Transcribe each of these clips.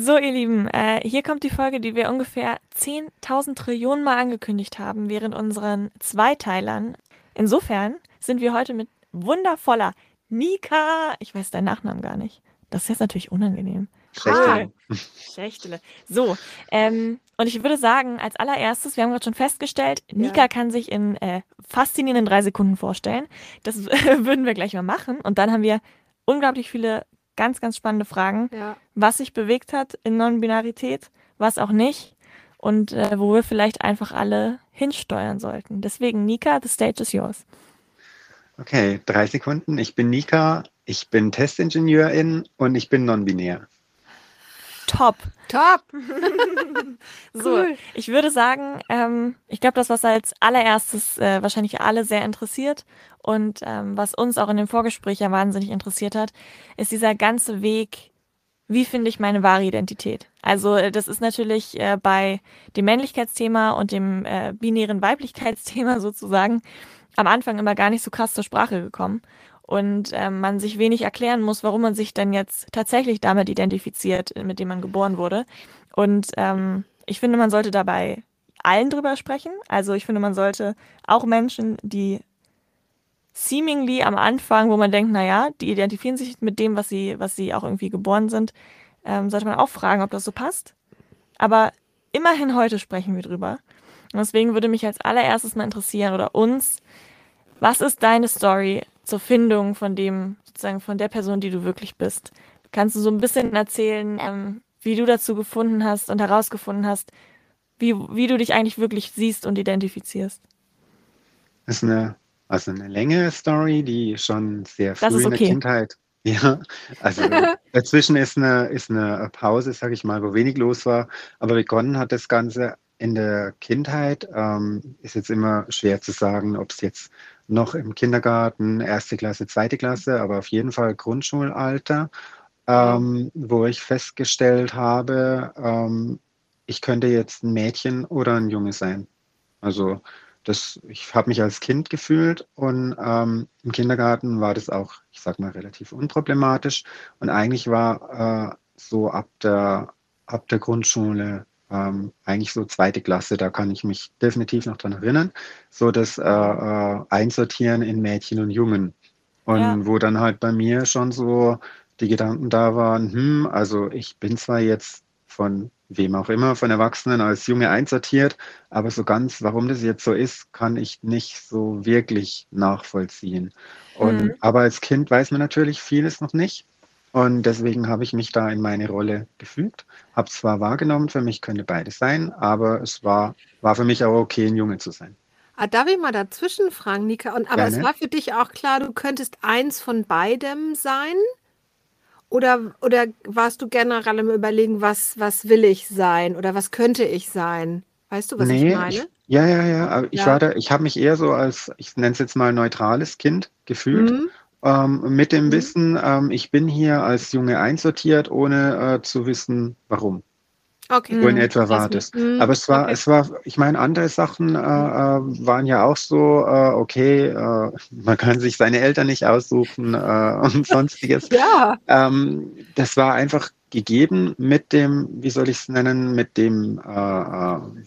So, ihr Lieben, äh, hier kommt die Folge, die wir ungefähr 10.000 Trillionen Mal angekündigt haben während unseren Zweiteilern. Insofern sind wir heute mit wundervoller Nika. Ich weiß deinen Nachnamen gar nicht. Das ist jetzt natürlich unangenehm. Schächtele. Ah, Schächtele. So, ähm, und ich würde sagen, als allererstes, wir haben gerade schon festgestellt, Nika Ja. kann sich in äh, faszinierenden drei Sekunden vorstellen. Das würden wir gleich mal machen. Und dann haben wir unglaublich viele ganz, ganz spannende Fragen, Ja. was sich bewegt hat in Non-Binarität, was auch nicht und äh, wo wir vielleicht einfach alle hinsteuern sollten. Deswegen, Nika, the stage is yours. Okay, drei Sekunden. Ich bin Nika, ich bin Testingenieurin und ich bin non-binär. Top. Top. So, Cool. ich würde sagen, ähm, ich glaube, das, was als allererstes äh, wahrscheinlich alle sehr interessiert und ähm, was uns auch in dem Vorgespräch ja wahnsinnig interessiert hat, ist dieser ganze Weg, wie finde ich meine wahre Identität? Also äh, das ist natürlich äh, bei dem Männlichkeitsthema und dem äh, binären Weiblichkeitsthema sozusagen am Anfang immer gar nicht so krass zur Sprache gekommen und ähm, man sich wenig erklären muss, warum man sich denn jetzt tatsächlich damit identifiziert, mit dem man geboren wurde. Und ähm, ich finde, man sollte dabei allen drüber sprechen. Also ich finde, man sollte auch Menschen, die seemingly am Anfang, wo man denkt, naja, die identifizieren sich mit dem, was sie, was sie auch irgendwie geboren sind, ähm, sollte man auch fragen, ob das so passt. Aber immerhin heute sprechen wir drüber. Und deswegen würde mich als allererstes mal interessieren oder uns, was ist deine Story zur Findung von dem, sozusagen von der Person, die du wirklich bist? Kannst du so ein bisschen erzählen, ähm, wie du dazu gefunden hast und herausgefunden hast, wie, wie du dich eigentlich wirklich siehst und identifizierst? Das ist eine, also eine längere Story, die schon sehr früh ist in der okay. Kindheit. Ja, also dazwischen ist eine, ist eine Pause, sage ich mal, wo wenig los war. Aber begonnen hat das Ganze in der Kindheit. Ähm, ist jetzt immer schwer zu sagen, ob es jetzt noch im Kindergarten, erste Klasse, zweite Klasse, aber auf jeden Fall Grundschulalter, ähm, wo ich festgestellt habe, ähm, ich könnte jetzt ein Mädchen oder ein Junge sein. Also das, ich habe mich als Kind gefühlt und ähm, im Kindergarten war das auch, ich sag mal, relativ unproblematisch. Und eigentlich war äh, so ab der, ab der Grundschule ähm, eigentlich so zweite Klasse, da kann ich mich definitiv noch dran erinnern, so das äh, äh, Einsortieren in Mädchen und Jungen. Und Ja. wo dann halt bei mir schon so die Gedanken da waren, hm, also ich bin zwar jetzt von wem auch immer, von Erwachsenen als Junge einsortiert, aber so ganz, warum das jetzt so ist, kann ich nicht so wirklich nachvollziehen. Und, Mhm. Aber als Kind weiß man natürlich vieles noch nicht. Und deswegen habe ich mich da in meine Rolle gefügt. Habe zwar wahrgenommen, für mich könnte beides sein, aber es war, war für mich auch okay, ein Junge zu sein. Ah, darf ich mal dazwischen fragen, Nika? Und, aber es Gerne. war für dich auch klar, du könntest eins von beidem sein? Oder, oder warst du generell im Überlegen, was, was will ich sein oder was könnte ich sein? Weißt du, was Nee, ich meine? ich, ja, ja, ja. Ich Ja. war da, ich habe mich eher so als, ich nenne es jetzt mal neutrales Kind gefühlt. Mhm. Ähm, mit dem Mhm. Wissen, ähm, ich bin hier als Junge einsortiert, ohne äh, zu wissen, warum. Okay. So in Mhm. etwa war Das- das. mhm, Aber es war, okay. es war, ich meine, andere Sachen äh, äh, waren ja auch so, äh, okay, äh, man kann sich seine Eltern nicht aussuchen äh, und sonstiges. Ja, Ähm, das war einfach gegeben mit dem, wie soll ich es nennen, mit dem äh,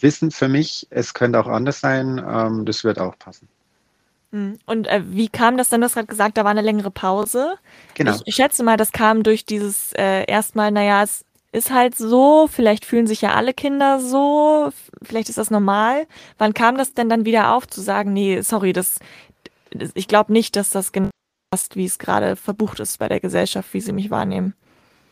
Wissen für mich, es könnte auch anders sein, ähm, das wird auch passen. Mhm. Und äh, wie kam das denn? Du hast gerade gesagt, da war eine längere Pause. Genau. Ich schätze mal, das kam durch dieses äh, erstmal, naja, es ist halt so, vielleicht fühlen sich ja alle Kinder so, vielleicht ist das normal. Wann kam das denn dann wieder auf, zu sagen, nee, sorry, das, das ich glaube nicht, dass das genau passt, wie es gerade verbucht ist bei der Gesellschaft, wie sie mich wahrnehmen.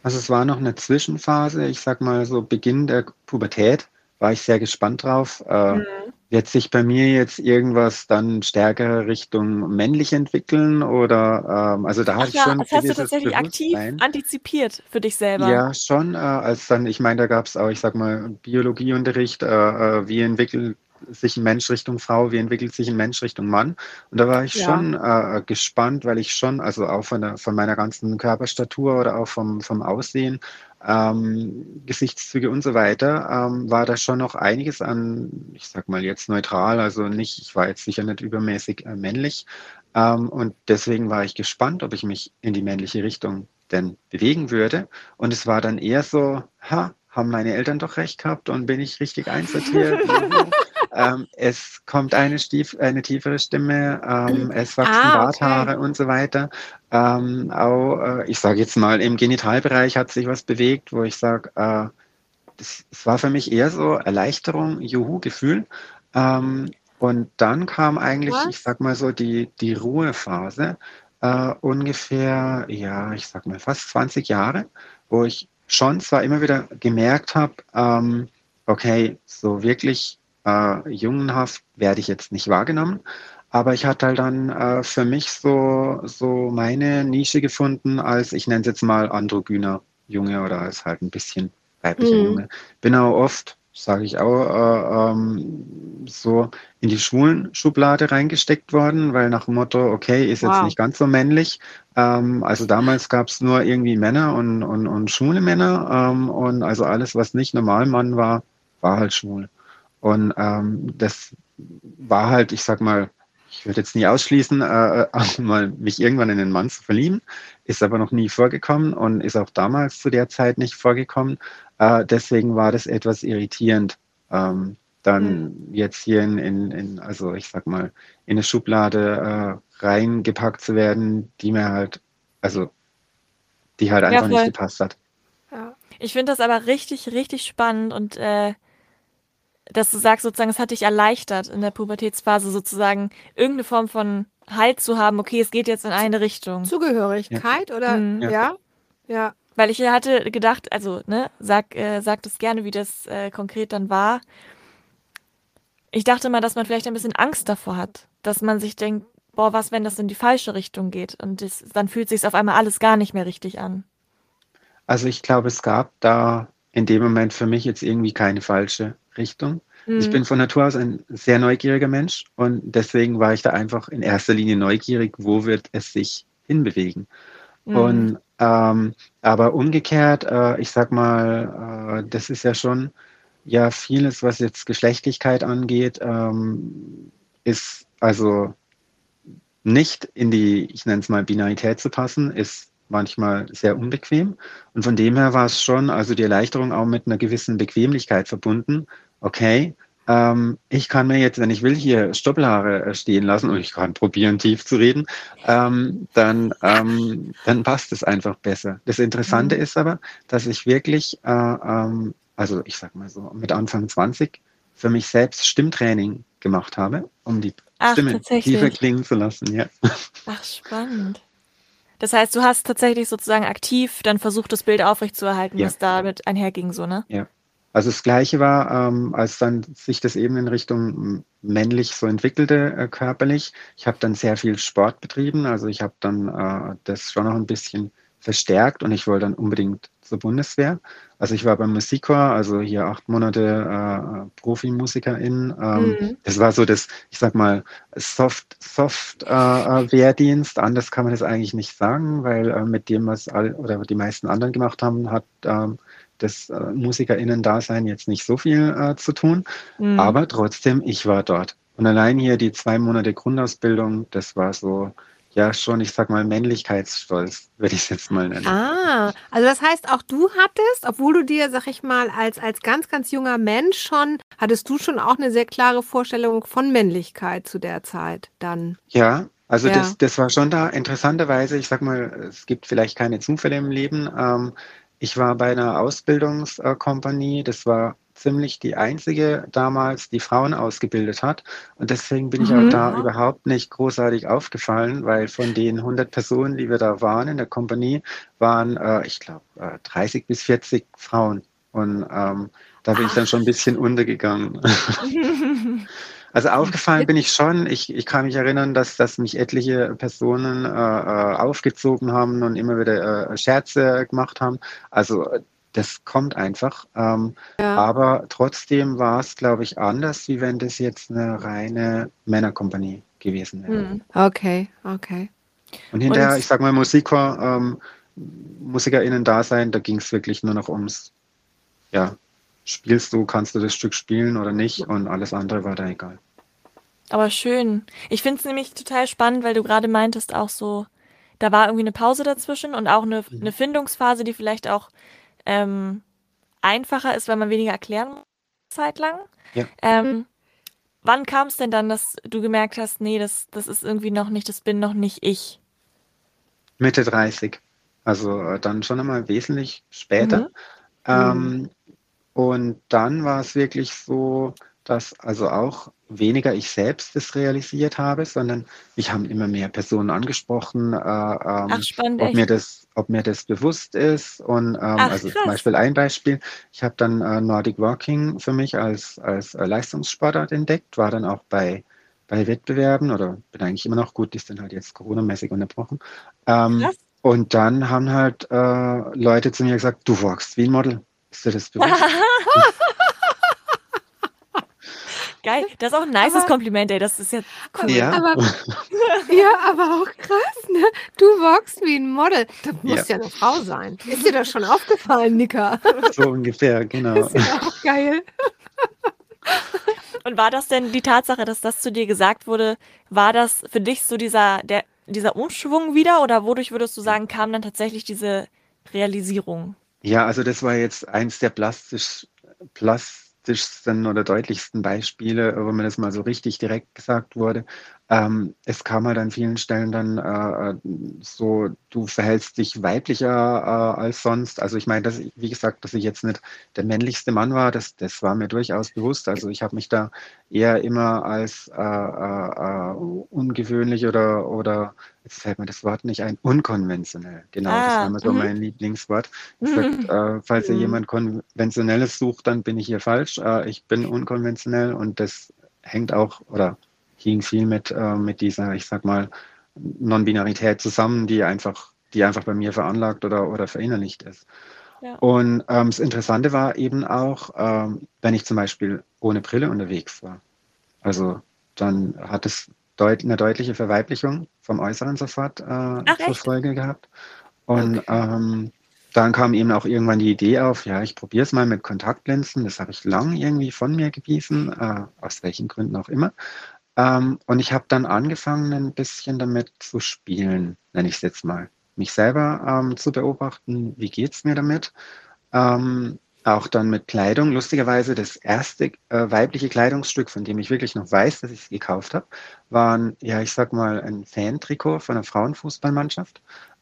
Also es war noch eine Zwischenphase, ich sag mal so Beginn der Pubertät, war ich sehr gespannt drauf. Äh, Mhm. Wird sich bei mir jetzt irgendwas dann stärker Richtung männlich entwickeln oder ähm, also da Ach hatte ich ja, schon das hast du tatsächlich aktiv antizipiert für dich selber. Ja, schon. Äh, als dann, ich meine, da gab es auch, ich sag mal, Biologieunterricht, äh, äh, wie entwickelt sich ein Mensch Richtung Frau, wie entwickelt sich ein Mensch Richtung Mann. Und da war ich Ja. schon äh, gespannt, weil ich schon, also auch von, der, von meiner ganzen Körperstatur oder auch vom, vom Aussehen, ähm, Gesichtszüge und so weiter, ähm, war da schon noch einiges an, ich sag mal jetzt neutral, also nicht, ich war jetzt sicher nicht übermäßig äh, männlich. Ähm, und deswegen war ich gespannt, ob ich mich in die männliche Richtung denn bewegen würde. Und es war dann eher so, ha, haben meine Eltern doch recht gehabt und bin ich richtig einsortiert. Juhu. ähm, es kommt eine, Stief, eine tiefere Stimme, ähm, es wachsen Ah, okay. Barthaare und so weiter. Ähm, auch, äh, ich sage jetzt mal, im Genitalbereich hat sich was bewegt, wo ich sage, äh, das, war für mich eher so Erleichterung, Juhu-Gefühl. Ähm, und dann kam eigentlich, Was? ich sag mal so, die, die Ruhephase, äh, ungefähr, ja, ich sag mal fast 20 Jahre, wo ich schon zwar immer wieder gemerkt habe, ähm, okay, so wirklich äh, jungenhaft werde ich jetzt nicht wahrgenommen, aber ich hatte halt dann äh, für mich so, so meine Nische gefunden, als ich nenne es jetzt mal androgyner Junge oder als halt ein bisschen weiblicher Mhm. Junge. Bin auch oft, sage ich auch, äh, ähm, so in die schwulen Schublade reingesteckt worden, weil nach dem Motto, okay, ist jetzt Wow. nicht ganz so männlich. Ähm, also damals gab es nur irgendwie Männer und, und, und schwule Männer ähm, und also alles, was nicht Normalmann war, war halt schwul. Und ähm, das war halt, ich sag mal, ich würde jetzt nie ausschließen, äh, auch mal mich irgendwann in einen Mann zu verlieben, ist aber noch nie vorgekommen und ist auch damals zu der Zeit nicht vorgekommen. Äh, deswegen war das etwas irritierend, ähm, dann jetzt hier in, in, in, also ich sag mal, in eine Schublade äh, reingepackt zu werden, die mir halt, also die halt Ja, einfach nicht voll. gepasst hat. Ja. Ich finde das aber richtig, richtig spannend und äh, dass du sagst sozusagen, es hat dich erleichtert in der Pubertätsphase sozusagen irgendeine Form von Halt zu haben, okay, es geht jetzt in eine Richtung. Zugehörigkeit oder Mhm. ja? Ja. Ja. Weil ich hatte gedacht, also, ne, sag, äh, sag das gerne, wie das äh, konkret dann war. Ich dachte mal, dass man vielleicht ein bisschen Angst davor hat, dass man sich denkt, boah, was, wenn das in die falsche Richtung geht? Und das, dann fühlt sich auf einmal alles gar nicht mehr richtig an. Also ich glaube, es gab da in dem Moment für mich jetzt irgendwie keine falsche Richtung. Ich Mhm. bin von Natur aus ein sehr neugieriger Mensch und deswegen war ich da einfach in erster Linie neugierig, wo wird es sich hinbewegen. Mhm. Und ähm, aber umgekehrt, äh, ich sag mal, äh, das ist ja schon ja vieles, was jetzt Geschlechtlichkeit angeht, ähm, ist also nicht in die, ich nenne es mal Binarität zu passen, ist manchmal sehr unbequem. Und von dem her war es schon, also die Erleichterung auch mit einer gewissen Bequemlichkeit verbunden. Okay, ähm, ich kann mir jetzt, wenn ich will, hier Stoppelhaare äh, stehen lassen und ich kann probieren, tief zu reden, ähm, dann, ähm, dann passt es einfach besser. Das Interessante Mhm. ist aber, dass ich wirklich, äh, ähm, also ich sag mal so, mit Anfang 20 für mich selbst Stimmtraining gemacht habe, um die Ach, Stimme tiefer klingen zu lassen. Ja. Ach, spannend. Das heißt, du hast tatsächlich sozusagen aktiv dann versucht, das Bild aufrechtzuerhalten, Ja. was damit einherging, so, ne? Also das Gleiche war, ähm, als dann sich das eben in Richtung männlich so entwickelte, äh, körperlich. Ich habe dann sehr viel Sport betrieben, also ich habe dann äh, das schon noch ein bisschen verstärkt und ich wollte dann unbedingt zur Bundeswehr. Also ich war beim Musikchor, also hier acht Monate äh, Profimusikerin. Ähm, Mhm. Das war so das, ich sag mal, Soft, Soft äh, äh, Wehrdienst. Anders kann man das eigentlich nicht sagen, weil äh, mit dem, was all, oder die meisten anderen gemacht haben, hat ähm, das äh, MusikerInnen-Dasein jetzt nicht so viel äh, zu tun. Mhm. Aber trotzdem, ich war dort. Und allein hier die zwei Monate Grundausbildung, das war so, ja, schon, ich sag mal, Männlichkeitsstolz, würde ich es jetzt mal nennen. Ah, also das heißt, auch du hattest, obwohl du dir, sag ich mal, als, als ganz, ganz junger Mensch schon, hattest du schon auch eine sehr klare Vorstellung von Männlichkeit zu der Zeit dann. Ja, also Ja. Das, das war schon da. Interessanterweise, ich sag mal, es gibt vielleicht keine Zufälle im Leben. Ähm, ich war bei einer Ausbildungskompanie, das war ziemlich die einzige damals, die Frauen ausgebildet hat. Und deswegen bin ich Mhm. auch da Ja. überhaupt nicht großartig aufgefallen, weil von den 100 Personen, die wir da waren in der Kompanie, waren, äh, ich glaube, äh, 30 bis 40 Frauen. Und ähm, da bin ich dann schon ein bisschen untergegangen. Also aufgefallen bin ich schon. Ich, ich kann mich erinnern, dass, dass mich etliche Personen äh, äh aufgezogen haben und immer wieder äh, Scherze gemacht haben. Also das kommt einfach. Ähm, ja. Aber trotzdem war es, glaube ich, anders, wie wenn das jetzt eine reine Männerkompanie gewesen wäre. Hm. Okay, okay. Und hinterher, Und ich sag mal, Musiker, ähm, MusikerInnen da sein, da ging es wirklich nur noch ums, ja, spielst du, kannst du das Stück spielen oder nicht und alles andere war da egal. Aber schön. Ich finde es nämlich total spannend, weil du gerade meintest, auch so, da war irgendwie eine Pause dazwischen und auch eine, mhm. eine Findungsphase, die vielleicht auch ähm, einfacher ist, weil man weniger erklären muss, zeitlang. Ja. Ähm, wann kam es denn dann, dass du gemerkt hast, nee, das, das ist irgendwie noch nicht, das bin noch nicht ich? Mitte 30. Also äh, dann schon einmal wesentlich später. Mhm. Ähm, mhm. Und dann war es wirklich so, dass also auch weniger ich selbst das realisiert habe, sondern mich haben immer mehr Personen angesprochen, äh, ähm, Ach, spannend, ob, mir das, ob mir das bewusst ist. Und ähm, Ach, also zum Beispiel ein Beispiel, ich habe dann äh, Nordic Walking für mich als, als äh, Leistungssportart entdeckt, war dann auch bei, bei Wettbewerben oder bin eigentlich immer noch gut, die ist dann halt jetzt Corona-mäßig unterbrochen. Ähm, und dann haben halt äh, Leute zu mir gesagt, du walkst wie ein Model. Ist dir das bewusst? Geil, das ist auch ein nices aber, Kompliment, ey. Das ist ja cool. Ja, aber, ja, aber auch krass, ne? Du walkst wie ein Model. Das muss ja. ja eine Frau sein. Ist dir das schon aufgefallen, Nika? So ungefähr, genau. Das ist ja auch geil. Und war das denn die Tatsache, dass das zu dir gesagt wurde, war das für dich so dieser, der, dieser Umschwung wieder oder wodurch würdest du sagen, kam dann tatsächlich diese Realisierung? Ja, also das war jetzt eins der plastisch, plastischsten oder deutlichsten Beispiele, wo mir das mal so richtig direkt gesagt wurde. Ähm, es kam halt an vielen Stellen dann äh, so, du verhältst dich weiblicher äh, als sonst. Also ich meine, dass, wie gesagt, dass ich jetzt nicht der männlichste Mann war, das, das war mir durchaus bewusst. Also ich habe mich da eher immer als äh, äh, äh ungewöhnlich oder, oder jetzt fällt mir das Wort nicht ein, unkonventionell. Genau, ah, das war immer so mhm. mein Lieblingswort. Ich sag, äh, falls ihr mhm. jemand Konventionelles sucht, dann bin ich hier falsch. ich bin unkonventionell und das hängt auch oder hing viel mit, äh, mit dieser, ich sag mal, Non-Binarität zusammen, die einfach, die einfach bei mir veranlagt oder, oder verinnerlicht ist. Ja. Und ähm, das Interessante war eben auch, ähm, wenn ich zum Beispiel ohne Brille unterwegs war. Also dann hat es deut eine deutliche Verweiblichung vom Äußeren sofort äh, Ach, zur Folge gehabt. Und okay. ähm, dann kam eben auch irgendwann die Idee auf, ja, ich probiere es mal mit Kontaktlinsen. Das habe ich lang irgendwie von mir gewiesen, äh, aus welchen Gründen auch immer. Ähm, und ich habe dann angefangen, ein bisschen damit zu spielen, nenne ich es jetzt mal. Mich selber ähm, zu beobachten, wie geht es mir damit. Ähm, auch dann mit Kleidung. Lustigerweise das erste äh, weibliche Kleidungsstück, von dem ich wirklich noch weiß, dass ich es gekauft habe, war ein, ja, ich sag mal, ein Fan-Trikot von einer Frauenfußballmannschaft.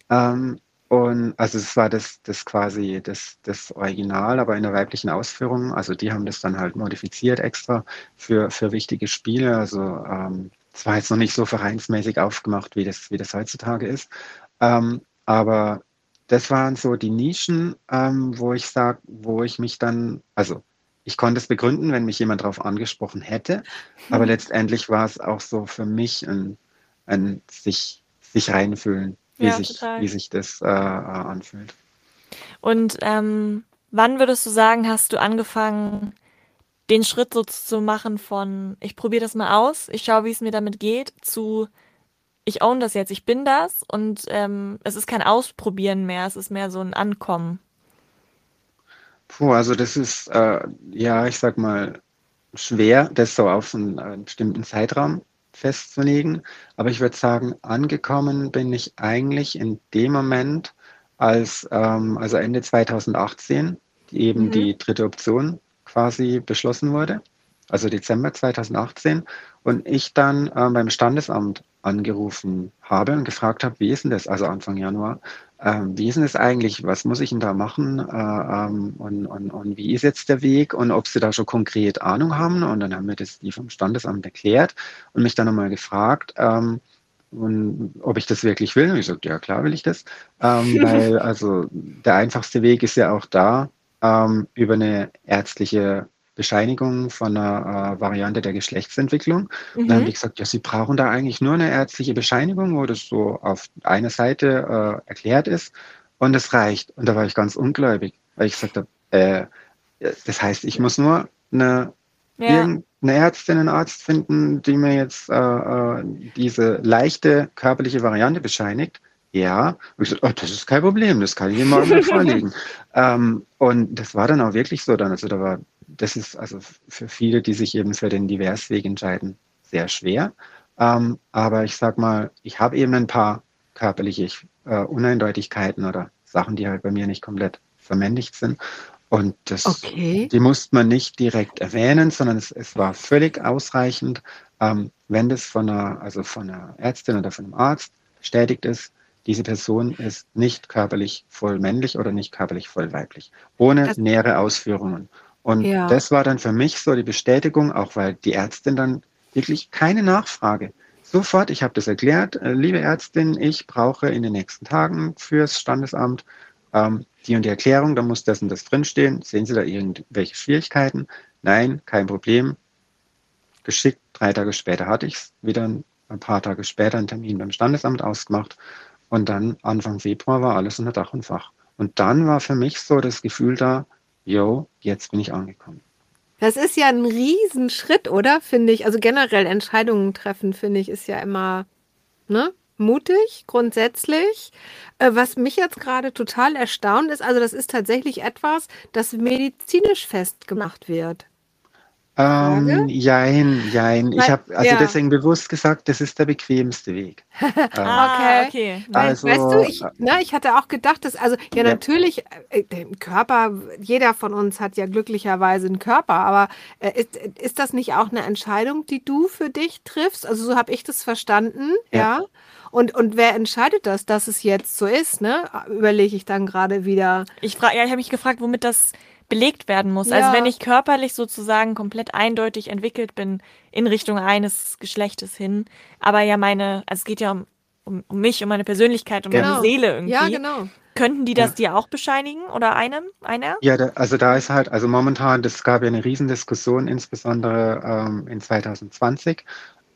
Ähm, und also es war das, das quasi das, das Original, aber in der weiblichen Ausführung. Also die haben das dann halt modifiziert extra für, für wichtige Spiele. Also ähm, es war jetzt noch nicht so vereinsmäßig aufgemacht, wie das, wie das heutzutage ist. Ähm, aber das waren so die Nischen, ähm, wo ich sage, wo ich mich dann, also ich konnte es begründen, wenn mich jemand darauf angesprochen hätte, aber mhm. letztendlich war es auch so für mich ein, ein sich, sich reinfühlen wie, ja, sich, wie sich das äh, äh, anfühlt. Und ähm, wann würdest du sagen, hast du angefangen, den Schritt so zu machen von, ich probiere das mal aus, ich schaue, wie es mir damit geht, zu, ich own das jetzt, ich bin das und ähm, es ist kein Ausprobieren mehr, es ist mehr so ein Ankommen. Puh, also das ist, äh, ja, ich sag mal, schwer, das so auf einen, einen bestimmten Zeitraum festzulegen. Aber ich würde sagen, angekommen bin ich eigentlich in dem Moment, als ähm, also Ende 2018 die eben mhm. die dritte Option quasi beschlossen wurde, also Dezember 2018, und ich dann äh, beim Standesamt angerufen habe und gefragt habe, wie ist denn das, also Anfang Januar, ähm, wie ist denn das eigentlich, was muss ich denn da machen? Äh, ähm, und, und, und wie ist jetzt der Weg? Und ob sie da schon konkret Ahnung haben? Und dann haben wir das die vom Standesamt erklärt und mich dann nochmal gefragt, ähm, und ob ich das wirklich will. Und ich sagte, ja klar will ich das, ähm, weil also der einfachste Weg ist ja auch da, ähm, über eine ärztliche Bescheinigung von einer äh, Variante der Geschlechtsentwicklung. Mhm. Und dann haben die gesagt, ja, sie brauchen da eigentlich nur eine ärztliche Bescheinigung, wo das so auf einer Seite äh, erklärt ist und es reicht. Und da war ich ganz ungläubig, weil ich gesagt habe, äh, das heißt, ich muss nur eine, ja. irgendeine Ärztin, einen Arzt finden, die mir jetzt äh, äh, diese leichte körperliche Variante bescheinigt. Ja, und ich so, oh, das ist kein Problem, das kann ich Ihnen morgen mal vorlegen. ähm, und das war dann auch wirklich so dann. Also da war, das ist also für viele, die sich eben für den Diversweg entscheiden, sehr schwer. Ähm, aber ich sag mal, ich habe eben ein paar körperliche äh, Uneindeutigkeiten oder Sachen, die halt bei mir nicht komplett vermännlicht sind. Und das, okay. die musste man nicht direkt erwähnen, sondern es, es war völlig ausreichend, ähm, wenn das von einer, also von einer Ärztin oder von einem Arzt bestätigt ist, diese Person ist nicht körperlich voll männlich oder nicht körperlich voll weiblich, ohne das, nähere Ausführungen. Und ja. das war dann für mich so die Bestätigung, auch weil die Ärztin dann wirklich keine Nachfrage. Sofort, ich habe das erklärt, äh, liebe Ärztin, ich brauche in den nächsten Tagen fürs Standesamt ähm, die und die Erklärung, da muss das und das drinstehen. Sehen Sie da irgendwelche Schwierigkeiten? Nein, kein Problem. Geschickt, drei Tage später hatte ich es, wieder ein paar Tage später einen Termin beim Standesamt ausgemacht und dann Anfang Februar war alles unter Dach und Fach. Und dann war für mich so das Gefühl da, yo, jetzt bin ich angekommen. Das ist ja ein Riesenschritt, oder? Finde ich. Also generell Entscheidungen treffen, finde ich, ist ja immer, ne? mutig, grundsätzlich. Äh, was mich jetzt gerade total erstaunt ist, also das ist tatsächlich etwas, das medizinisch festgemacht wird. Ähm, jein, jein. Ich habe also ja. deswegen bewusst gesagt, das ist der bequemste Weg. ah, okay. okay. Also, weißt du, ich, na, ich hatte auch gedacht, dass, also ja, ja. natürlich, äh, der Körper, jeder von uns hat ja glücklicherweise einen Körper, aber äh, ist, ist das nicht auch eine Entscheidung, die du für dich triffst? Also so habe ich das verstanden, ja. ja? Und, und wer entscheidet das, dass es jetzt so ist? Ne? Überlege ich dann gerade wieder. Ich frage, ja, ich habe mich gefragt, womit das belegt werden muss. Also ja. Also wenn ich körperlich sozusagen komplett eindeutig entwickelt bin in Richtung eines Geschlechtes hin, aber ja meine, also es geht ja um, um, um mich, um meine Persönlichkeit, um genau. meine Seele irgendwie. Ja, genau. Könnten die das ja. dir auch bescheinigen oder einem, einer? Ja, da, also da ist halt, also momentan, das gab ja eine Riesendiskussion, insbesondere ähm, in 2020,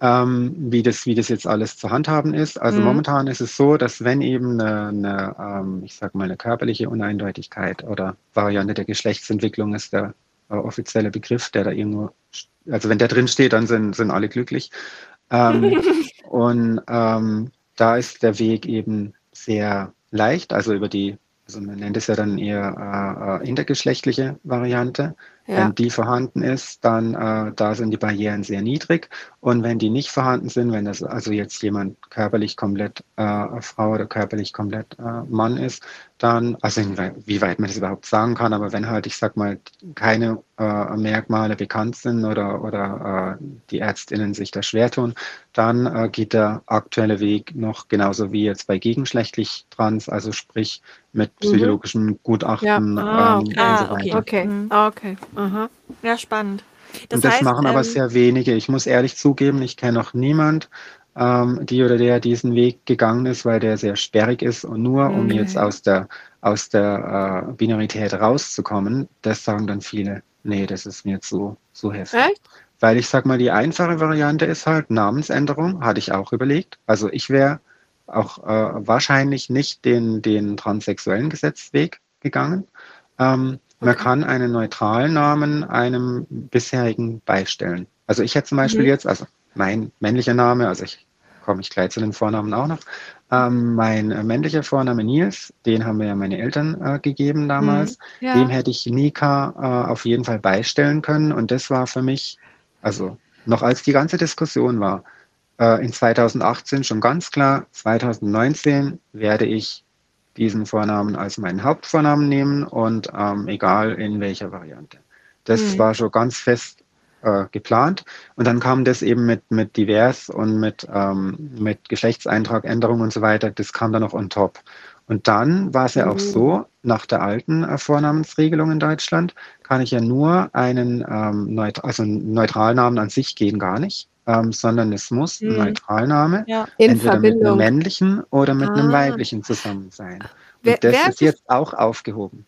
ähm, wie, das, wie das jetzt alles zu handhaben ist. Also mhm. momentan ist es so, dass wenn eben eine, eine ähm, ich sag mal, eine körperliche Uneindeutigkeit oder Variante der Geschlechtsentwicklung ist der äh, offizielle Begriff, der da irgendwo, also wenn der drin steht, dann sind, sind alle glücklich. Ähm, und ähm, da ist der Weg eben sehr leicht, also über die, also man nennt es ja dann eher äh, äh intergeschlechtliche Variante. Ja. Wenn die vorhanden ist, dann äh, da sind die Barrieren sehr niedrig. Und wenn die nicht vorhanden sind, wenn das also jetzt jemand körperlich komplett äh, Frau oder körperlich komplett äh, Mann ist, dann, also wie weit man das überhaupt sagen kann, aber wenn halt, ich sag mal, keine äh, Merkmale bekannt sind oder, oder äh, die Ärztinnen sich da schwer tun, dann äh, geht der aktuelle Weg noch genauso wie jetzt bei gegenschlechtlich trans, also sprich mit mhm. psychologischen mhm. Gutachten ja. ah, ähm, ah, und so weiter. Okay, mhm. ah, okay. Aha. Ja, spannend. Das und das heißt, machen aber ähm, sehr wenige. Ich muss ehrlich zugeben, ich kenne noch niemand, ähm, die oder der diesen Weg gegangen ist, weil der sehr sperrig ist und nur okay. um jetzt aus der, aus der äh, Binarität rauszukommen, das sagen dann viele, nee, das ist mir zu, zu heftig. Echt? Weil ich sag mal, die einfache Variante ist halt Namensänderung, hatte ich auch überlegt. Also ich wäre auch äh, wahrscheinlich nicht den, den transsexuellen Gesetzweg gegangen. Ähm, man kann einen neutralen Namen einem bisherigen beistellen. Also ich hätte zum Beispiel mhm. jetzt, also mein männlicher Name, also ich komme ich gleich zu den Vornamen auch noch. Ähm, mein männlicher Vorname Nils, den haben mir ja meine Eltern äh, gegeben damals. Mhm. Ja. Dem hätte ich Nika äh, auf jeden Fall beistellen können. Und das war für mich, also noch als die ganze Diskussion war, äh, in 2018 schon ganz klar, 2019 werde ich diesen Vornamen als meinen Hauptvornamen nehmen und ähm, egal in welcher Variante. Das mhm. war schon ganz fest äh, geplant. Und dann kam das eben mit, mit divers und mit, ähm, mit Geschlechtseintragänderung und so weiter, das kam dann noch on top. Und dann war es ja auch mhm. so, nach der alten äh, Vornamensregelung in Deutschland kann ich ja nur einen, ähm, neut also einen Neutralnamen an sich gehen gar nicht ähm, sondern es muss ein mhm. Neutralname ja. entweder Verbindung. mit einem männlichen oder mit ah. einem weiblichen zusammen sein. Und wer, das wer ist jetzt auch aufgehoben.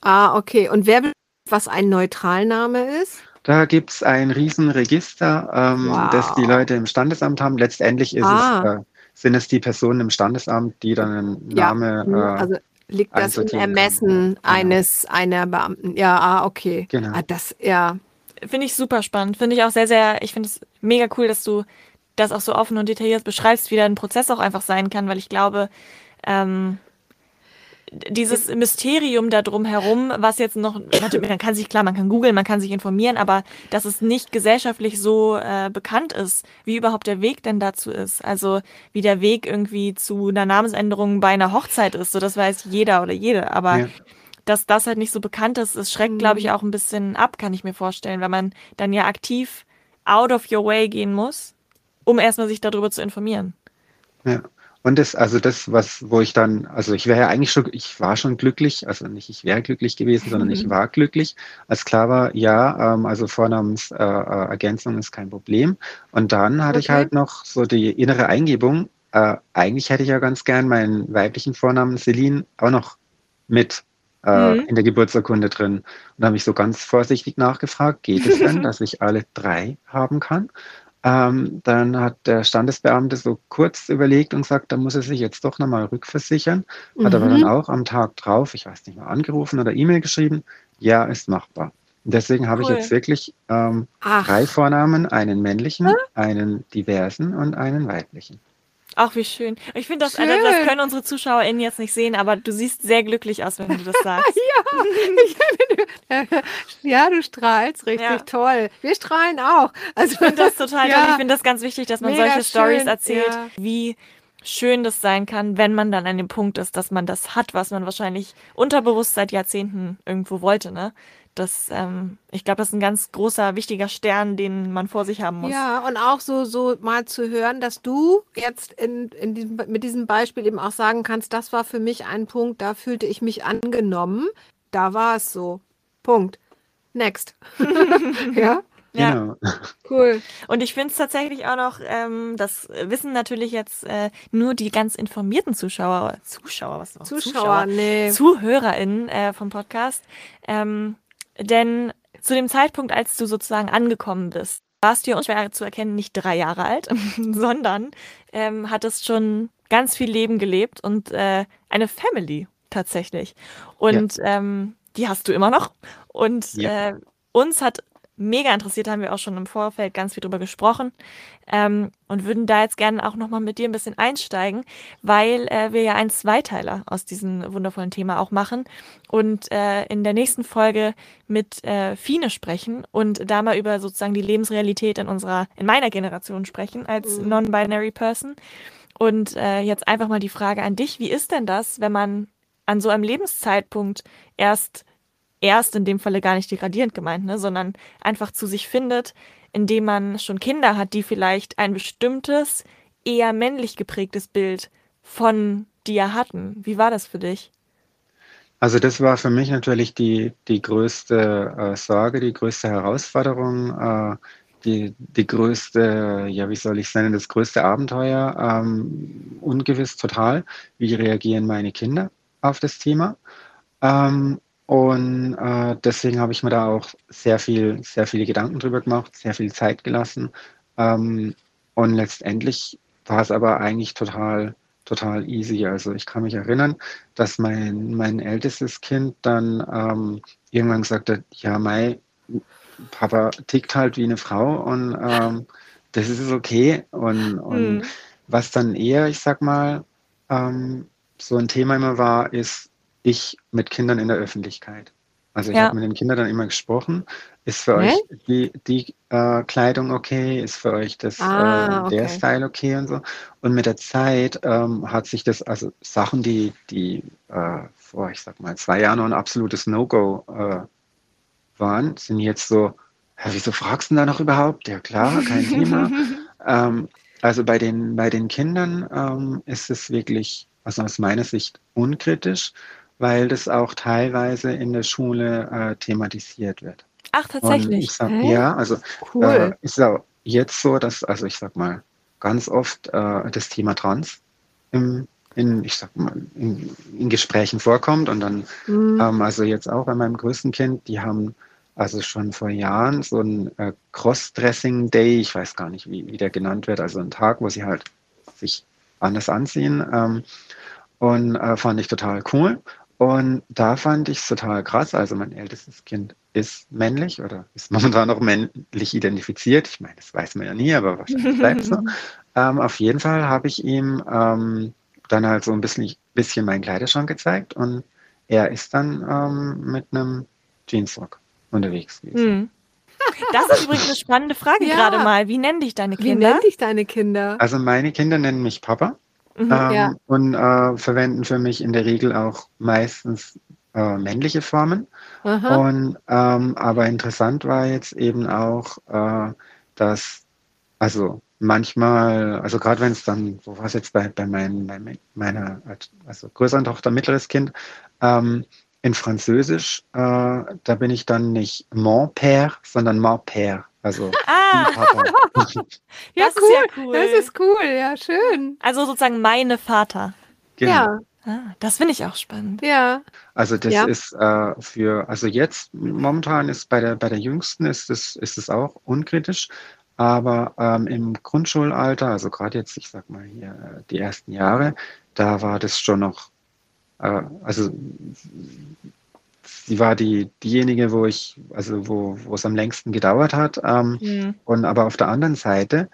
Ah, okay. Und wer was ein Neutralname ist? Da gibt es ein Riesenregister, ähm, wow. das die Leute im Standesamt haben. Letztendlich ist ah. es, äh, sind es die Personen im Standesamt, die dann einen ja. Name. Hm, äh, also liegt das im Ermessen kann. Genau. eines einer Beamten. Ja, ah, okay. Genau. Ah, das, ja. Finde ich super spannend. Finde ich auch sehr, sehr, ich finde es mega cool, dass du das auch so offen und detailliert beschreibst, wie dein Prozess auch einfach sein kann, weil ich glaube, ähm, dieses Mysterium da drum herum, was jetzt noch, man kann sich, klar, man kann googeln, man kann sich informieren, aber dass es nicht gesellschaftlich so äh, bekannt ist, wie überhaupt der Weg denn dazu ist. Also wie der Weg irgendwie zu einer Namensänderung bei einer Hochzeit ist, so das weiß jeder oder jede, aber ja. Dass das halt nicht so bekannt ist, es schreckt, glaube ich, mhm. auch ein bisschen ab, kann ich mir vorstellen, weil man dann ja aktiv out of your way gehen muss, um erstmal sich darüber zu informieren. Ja. Und das, also das, was, wo ich dann, also ich wäre ja eigentlich schon, ich war schon glücklich, also nicht ich wäre glücklich gewesen, sondern ich war glücklich, als klar war, ja, ähm, also Vornamensergänzung äh, äh ist kein Problem. Und dann hatte okay. ich halt noch so die innere Eingebung, äh, eigentlich hätte ich ja ganz gern meinen weiblichen Vornamen Celine auch noch mit äh, mhm. in der Geburtsurkunde drin. Und da habe ich so ganz vorsichtig nachgefragt, geht es denn, dass ich alle drei haben kann? Ähm, dann hat der Standesbeamte so kurz überlegt und gesagt, da muss er sich jetzt doch nochmal rückversichern. Mhm. Hat aber dann mhm. auch am Tag drauf, ich weiß nicht mehr, angerufen oder E-Mail geschrieben, ja, ist machbar. Und deswegen habe cool. ich jetzt wirklich ähm, drei Vornamen, einen männlichen, hm? einen diversen und einen weiblichen. Ach, wie schön. Ich finde, das, also, das können unsere ZuschauerInnen jetzt nicht sehen, aber du siehst sehr glücklich aus, wenn du das sagst. ja, ja, du strahlst richtig ja. toll. Wir strahlen auch. Also, ich finde das total ja. toll. Ich finde das ganz wichtig, dass man Mega solche Stories erzählt, ja. wie schön das sein kann, wenn man dann an dem Punkt ist, dass man das hat, was man wahrscheinlich unterbewusst seit Jahrzehnten irgendwo wollte, ne? Das, ähm, ich glaube, das ist ein ganz großer, wichtiger Stern, den man vor sich haben muss. Ja, und auch so, so mal zu hören, dass du jetzt in, in diesem, mit diesem Beispiel eben auch sagen kannst, das war für mich ein Punkt, da fühlte ich mich angenommen. Da war es so. Punkt. Next. ja. Ja, genau. cool. Und ich finde es tatsächlich auch noch, ähm, das wissen natürlich jetzt äh, nur die ganz informierten Zuschauer, Zuschauer, was noch? Zuschauer, Zuschauer nee. ZuhörerInnen äh, vom Podcast. Ähm, denn zu dem Zeitpunkt, als du sozusagen angekommen bist, warst du ja unschwer zu erkennen nicht drei Jahre alt, sondern ähm, hattest schon ganz viel Leben gelebt und äh, eine Family tatsächlich. Und ja. ähm, die hast du immer noch. Und ja. äh, uns hat mega interessiert, haben wir auch schon im Vorfeld ganz viel drüber gesprochen ähm, und würden da jetzt gerne auch nochmal mit dir ein bisschen einsteigen, weil äh, wir ja einen Zweiteiler aus diesem wundervollen Thema auch machen und äh, in der nächsten Folge mit äh, Fine sprechen und da mal über sozusagen die Lebensrealität in unserer, in meiner Generation sprechen als mhm. non-binary Person. Und äh, jetzt einfach mal die Frage an dich, wie ist denn das, wenn man an so einem Lebenszeitpunkt erst erst in dem Falle gar nicht degradierend gemeint, ne, sondern einfach zu sich findet, indem man schon Kinder hat, die vielleicht ein bestimmtes, eher männlich geprägtes Bild von dir hatten. Wie war das für dich? Also das war für mich natürlich die, die größte äh, Sorge, die größte Herausforderung, äh, die, die größte, ja, wie soll ich es nennen, das größte Abenteuer. Ähm, ungewiss total, wie reagieren meine Kinder auf das Thema. Ähm, und äh, deswegen habe ich mir da auch sehr viel, sehr viele Gedanken drüber gemacht, sehr viel Zeit gelassen. Ähm, und letztendlich war es aber eigentlich total, total easy. Also ich kann mich erinnern, dass mein, mein ältestes Kind dann ähm, irgendwann gesagt hat, ja, mein Papa tickt halt wie eine Frau und ähm, das ist okay. Und, und mhm. was dann eher, ich sag mal, ähm, so ein Thema immer war, ist, ich mit Kindern in der Öffentlichkeit. Also ich ja. habe mit den Kindern dann immer gesprochen. Ist für Hä? euch die, die äh, Kleidung okay? Ist für euch das, ah, äh, der okay. Style okay und so? Und mit der Zeit ähm, hat sich das, also Sachen, die, die äh, vor, ich sag mal, zwei Jahren noch ein absolutes No-Go äh, waren, sind jetzt so, ja, wieso fragst du da noch überhaupt? Ja klar, kein Thema. ähm, also bei den, bei den Kindern ähm, ist es wirklich, also aus meiner Sicht unkritisch weil das auch teilweise in der Schule äh, thematisiert wird. Ach, tatsächlich. Sag, ja, also cool. äh, ist auch jetzt so, dass, also ich sag mal, ganz oft äh, das Thema Trans im in, ich sag mal, in, in Gesprächen vorkommt. Und dann, mhm. ähm, also jetzt auch bei meinem größten Kind, die haben also schon vor Jahren so ein äh, Cross-Dressing-Day, ich weiß gar nicht, wie, wie der genannt wird, also ein Tag, wo sie halt sich anders anziehen. Ähm, und äh, fand ich total cool. Und da fand ich es total krass. Also mein ältestes Kind ist männlich oder ist momentan noch männlich identifiziert. Ich meine, das weiß man ja nie, aber wahrscheinlich bleibt so. ähm, auf jeden Fall habe ich ihm ähm, dann halt so ein bisschen, bisschen meinen Kleiderschrank gezeigt und er ist dann ähm, mit einem Jeansrock unterwegs gewesen. Hm. Das ist übrigens eine spannende Frage ja. gerade mal. Wie nennen dich deine Kinder? Wie nennen dich deine Kinder? Also meine Kinder nennen mich Papa mhm, ähm, ja. und äh, verwenden für mich in der Regel auch meistens äh, männliche Formen. Aha. Und ähm, aber interessant war jetzt eben auch, äh, dass also manchmal, also gerade wenn es dann, wo war es jetzt bei, bei, mein, bei meiner also größeren Tochter, mittleres Kind, ähm, in Französisch, äh, da bin ich dann nicht mon père, sondern mon père. Also ah. ja, das cool. ist ja cool. Das ist cool, ja, schön. Also sozusagen meine Vater. Genau. Ja. Ah, das finde ich auch spannend. Ja. Also das ja. ist äh, für, also jetzt momentan ist bei der bei der Jüngsten ist es ist es auch unkritisch, aber ähm, im Grundschulalter, also gerade jetzt, ich sag mal hier die ersten Jahre, da war das schon noch äh, also sie war die, diejenige, wo ich, also wo, wo es am längsten gedauert hat. Ähm, mhm. Und aber auf der anderen Seite,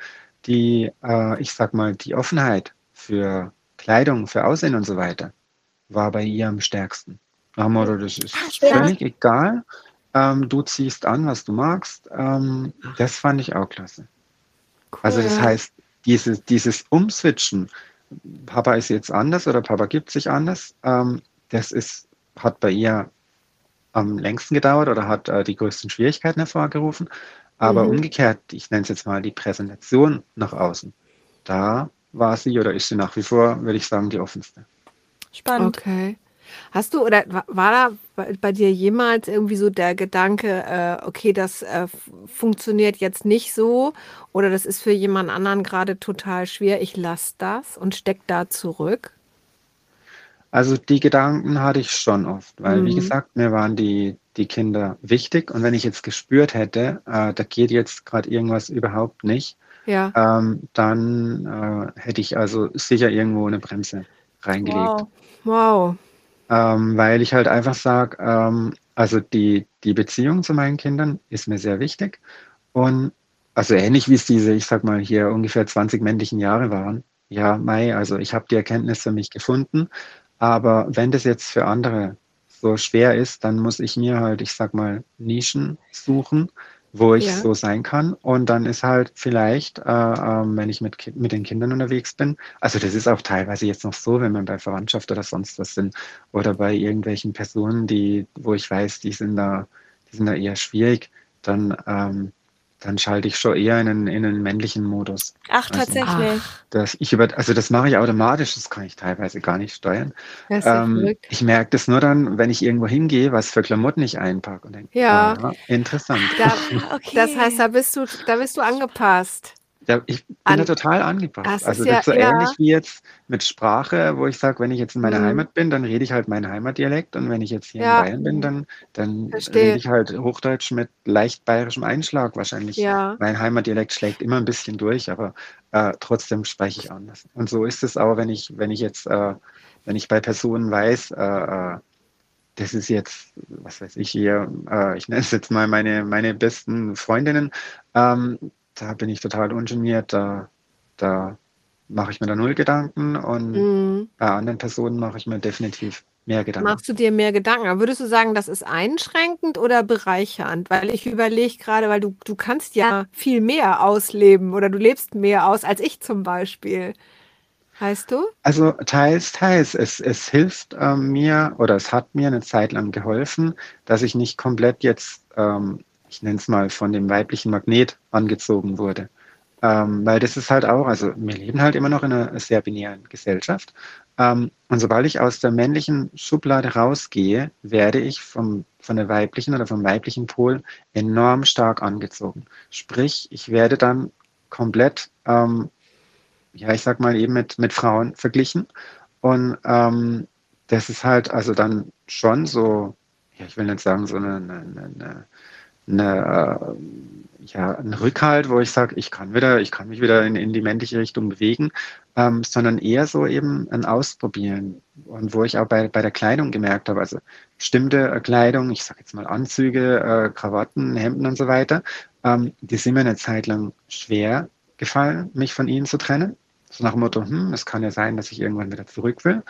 die, äh, ich sag mal, die Offenheit für Kleidung, für Aussehen und so weiter, war bei ihr am stärksten. Motto, das ist Ach, völlig egal. Ähm, du ziehst an, was du magst. Ähm, das fand ich auch klasse. Cool. Also das heißt, dieses, dieses Umswitchen, Papa ist jetzt anders oder Papa gibt sich anders, ähm, das ist, hat bei ihr am längsten gedauert oder hat äh, die größten Schwierigkeiten hervorgerufen. Aber mhm. umgekehrt, ich nenne es jetzt mal die Präsentation nach außen, da war sie oder ist sie nach wie vor, würde ich sagen, die offenste. Spannend. Okay. Hast du oder war da bei dir jemals irgendwie so der Gedanke, äh, okay, das äh, funktioniert jetzt nicht so oder das ist für jemand anderen gerade total schwer, ich lasse das und steck da zurück? Also die Gedanken hatte ich schon oft, weil mhm. wie gesagt, mir waren die, die Kinder wichtig und wenn ich jetzt gespürt hätte, äh, da geht jetzt gerade irgendwas überhaupt nicht, ja. ähm, dann äh, hätte ich also sicher irgendwo eine Bremse reingelegt. Wow. wow ähm, weil ich halt einfach sage, ähm, also die, die Beziehung zu meinen Kindern ist mir sehr wichtig. Und also ähnlich wie es diese, ich sag mal, hier ungefähr 20 männlichen Jahre waren. Ja, Mai, also ich habe die Erkenntnis für mich gefunden. Aber wenn das jetzt für andere so schwer ist, dann muss ich mir halt, ich sag mal, Nischen suchen, wo ich ja. so sein kann. Und dann ist halt vielleicht, äh, äh, wenn ich mit, mit den Kindern unterwegs bin, also das ist auch teilweise jetzt noch so, wenn man bei Verwandtschaft oder sonst was sind oder bei irgendwelchen Personen, die, wo ich weiß, die sind da, die sind da eher schwierig, dann ähm, dann schalte ich schon eher in einen, in einen männlichen Modus. Ach, also, tatsächlich. Das, ich über, also das mache ich automatisch, das kann ich teilweise gar nicht steuern. Ähm, ich merke das nur dann, wenn ich irgendwo hingehe, was für Klamotten ich einpacke und denke, ja. Ah, interessant. Da, okay. Das heißt, da bist du, da bist du angepasst. Ja, ich bin An, da total angepasst. Das also das ist so ja, ähnlich wie jetzt mit Sprache, wo ich sage, wenn ich jetzt in meiner mhm. Heimat bin, dann rede ich halt meinen Heimatdialekt und wenn ich jetzt hier ja. in Bayern bin, dann, dann rede ich halt Hochdeutsch mit leicht bayerischem Einschlag wahrscheinlich. Ja. Mein Heimatdialekt schlägt immer ein bisschen durch, aber äh, trotzdem spreche ich anders. Und so ist es auch, wenn ich, wenn ich jetzt, äh, wenn ich bei Personen weiß, äh, äh das ist jetzt, was weiß ich hier, äh, ich nenne es jetzt mal meine, meine besten Freundinnen, ähm, da bin ich total ungeniert, da, da mache ich mir da null Gedanken und mhm. bei anderen Personen mache ich mir definitiv mehr Gedanken. Machst du dir mehr Gedanken? Aber würdest du sagen, das ist einschränkend oder bereichernd? Weil ich überlege gerade, weil du, du kannst ja viel mehr ausleben oder du lebst mehr aus als ich zum Beispiel. Heißt du? Also teils, teils. Es, es hilft ähm, mir oder es hat mir eine Zeit lang geholfen, dass ich nicht komplett jetzt ähm, ich nenne es mal, von dem weiblichen Magnet angezogen wurde. Ähm, weil das ist halt auch, also wir leben halt immer noch in einer sehr binären Gesellschaft. Ähm, und sobald ich aus der männlichen Schublade rausgehe, werde ich vom, von der weiblichen oder vom weiblichen Pol enorm stark angezogen. Sprich, ich werde dann komplett, ähm, ja, ich sag mal eben mit, mit Frauen verglichen. Und ähm, das ist halt also dann schon so, ja, ich will nicht sagen, so eine, eine, eine, eine ja, ein Rückhalt, wo ich sage, ich kann wieder, ich kann mich wieder in, in die männliche Richtung bewegen, ähm, sondern eher so eben ein Ausprobieren. Und wo ich auch bei, bei der Kleidung gemerkt habe, also bestimmte äh, Kleidung, ich sage jetzt mal Anzüge, äh, Krawatten, Hemden und so weiter, ähm, die sind mir eine Zeit lang schwer gefallen, mich von ihnen zu trennen. So nach dem Motto, hm, es kann ja sein, dass ich irgendwann wieder zurück will.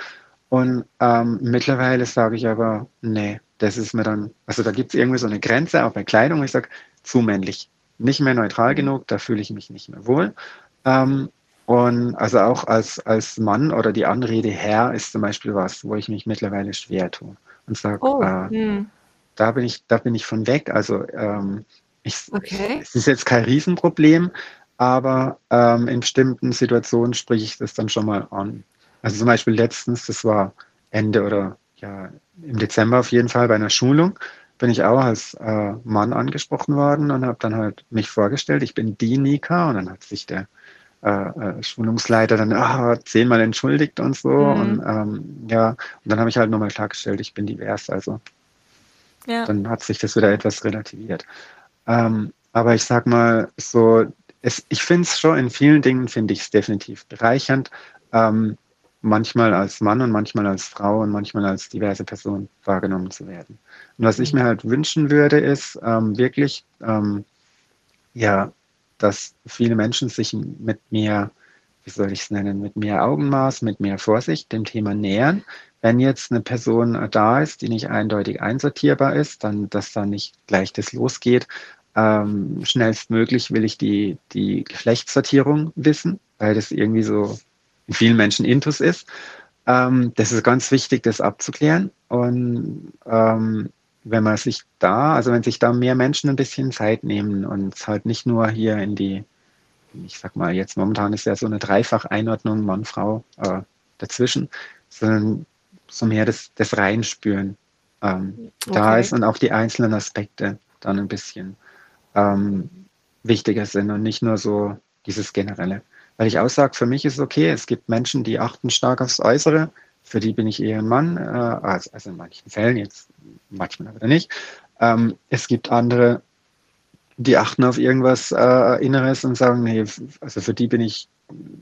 Und ähm, mittlerweile sage ich aber, nee, das ist mir dann, also da gibt es irgendwie so eine Grenze, auch bei Kleidung, ich sage, zu männlich nicht mehr neutral genug, da fühle ich mich nicht mehr wohl. Ähm, und also auch als, als Mann oder die Anrede Herr ist zum Beispiel was, wo ich mich mittlerweile schwer tue und sage, oh, äh, hm. da bin ich, da bin ich von weg. Also ähm, ich, okay. es ist jetzt kein Riesenproblem, aber ähm, in bestimmten Situationen spreche ich das dann schon mal an. Also zum Beispiel letztens, das war Ende oder ja im Dezember auf jeden Fall bei einer Schulung bin ich auch als äh, Mann angesprochen worden und habe dann halt mich vorgestellt, ich bin die Nika und dann hat sich der äh, äh, Schulungsleiter dann ah, zehnmal entschuldigt und so mhm. und ähm, ja, und dann habe ich halt nochmal klargestellt, ich bin divers, also ja. dann hat sich das wieder etwas relativiert. Ähm, aber ich sag mal so, es, ich finde es schon in vielen Dingen, finde ich es definitiv bereichernd, ähm, manchmal als Mann und manchmal als Frau und manchmal als diverse Person wahrgenommen zu werden. Und was ich mhm. mir halt wünschen würde, ist ähm, wirklich, ähm, ja, dass viele Menschen sich mit mehr, wie soll ich es nennen, mit mehr Augenmaß, mit mehr Vorsicht dem Thema nähern. Wenn jetzt eine Person da ist, die nicht eindeutig einsortierbar ist, dann, dass da nicht gleich das losgeht. Ähm, schnellstmöglich will ich die, die Geschlechtssortierung wissen, weil das irgendwie so in vielen Menschen Intus ist. Ähm, das ist ganz wichtig, das abzuklären. Und ähm, wenn man sich da, also wenn sich da mehr Menschen ein bisschen Zeit nehmen und es halt nicht nur hier in die, ich sag mal, jetzt momentan ist ja so eine Dreifach-Einordnung Mann, Frau äh, dazwischen, sondern so mehr das, das Reinspüren ähm, okay. da ist und auch die einzelnen Aspekte dann ein bisschen ähm, wichtiger sind und nicht nur so dieses Generelle. Weil ich auch sage, für mich ist es okay, es gibt Menschen, die achten stark aufs Äußere, für die bin ich eher ein Mann, äh, also, also in manchen Fällen, jetzt manchmal aber nicht. Ähm, es gibt andere, die achten auf irgendwas äh, Inneres und sagen, nee, also für die bin ich,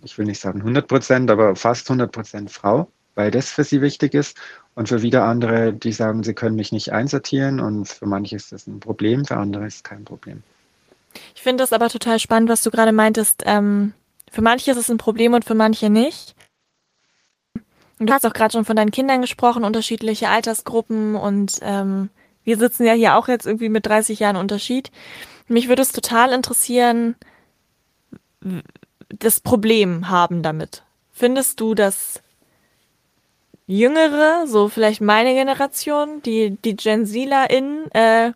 ich will nicht sagen 100 Prozent, aber fast 100 Prozent Frau, weil das für sie wichtig ist. Und für wieder andere, die sagen, sie können mich nicht einsortieren und für manche ist das ein Problem, für andere ist es kein Problem. Ich finde das aber total spannend, was du gerade meintest, ähm, für manche ist es ein Problem und für manche nicht. Du hast auch gerade schon von deinen Kindern gesprochen, unterschiedliche Altersgruppen und ähm, wir sitzen ja hier auch jetzt irgendwie mit 30 Jahren Unterschied. Mich würde es total interessieren, das Problem haben damit. Findest du, dass Jüngere, so vielleicht meine Generation, die, die Gen ZlerInnen, äh,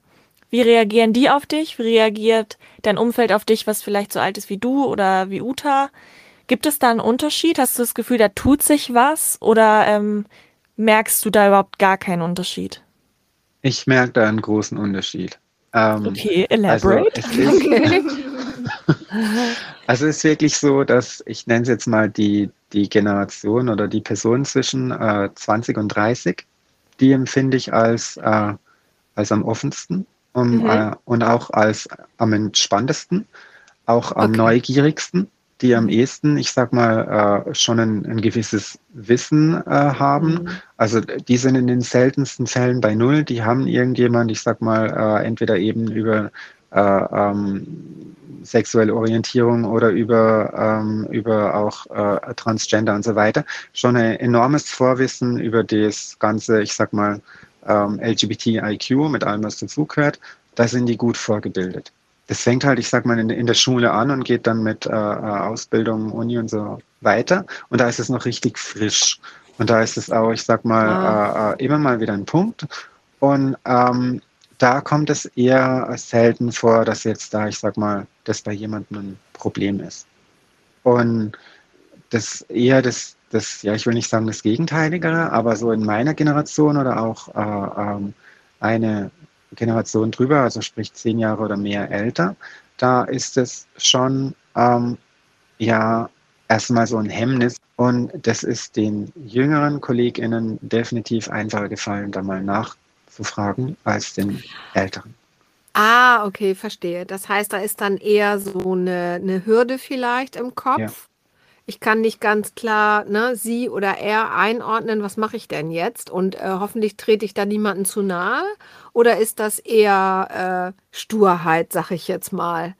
wie reagieren die auf dich? Wie reagiert dein Umfeld auf dich, was vielleicht so alt ist wie du oder wie Uta? Gibt es da einen Unterschied? Hast du das Gefühl, da tut sich was? Oder ähm, merkst du da überhaupt gar keinen Unterschied? Ich merke da einen großen Unterschied. Ähm, okay, elaborate. Also es, ist, also es ist wirklich so, dass ich nenne es jetzt mal die, die Generation oder die Person zwischen äh, 20 und 30, die empfinde ich als, äh, als am offensten um, mhm. äh, und auch als am entspanntesten, auch am okay. neugierigsten, die am ehesten, ich sag mal, äh, schon ein, ein, gewisses Wissen äh, haben. Mhm. Also die sind in den seltensten Fällen bei Null. Die haben irgendjemand, ich sag mal, äh, entweder eben über äh, ähm, sexuelle Orientierung oder über, ähm, über auch äh, Transgender und so weiter, schon ein enormes Vorwissen über das ganze, ich sag mal, ähm, LGBTIQ mit allem, was dazugehört, da sind die gut vorgebildet. Das fängt halt, ich sag mal, in, in der Schule an und geht dann mit äh, äh, Ausbildung, Uni und so weiter. Und da ist es noch richtig frisch. Und da ist es auch, ich sag mal, ah. äh, äh immer mal wieder ein Punkt. Und ähm, da kommt es eher selten vor, dass jetzt da, ich sag mal, das bei jemandem ein Problem ist. Und das eher das, das, ja, ich will nicht sagen das Gegenteiligere, aber so in meiner Generation oder auch äh, ähm, eine Generation drüber, also sprich zehn Jahre oder mehr älter, da ist es schon ähm, ja erstmal so ein Hemmnis. Und das ist den jüngeren KollegInnen definitiv einfacher gefallen, da mal nachzufragen, als den älteren. Ah, okay, verstehe. Das heißt, da ist dann eher so eine, eine Hürde vielleicht im Kopf. Ja. Ich kann nicht ganz klar, ne, sie oder er einordnen, was mache ich denn jetzt? Und äh, hoffentlich trete ich da niemanden zu nahe. Oder ist das eher äh, Sturheit, sag ich jetzt mal?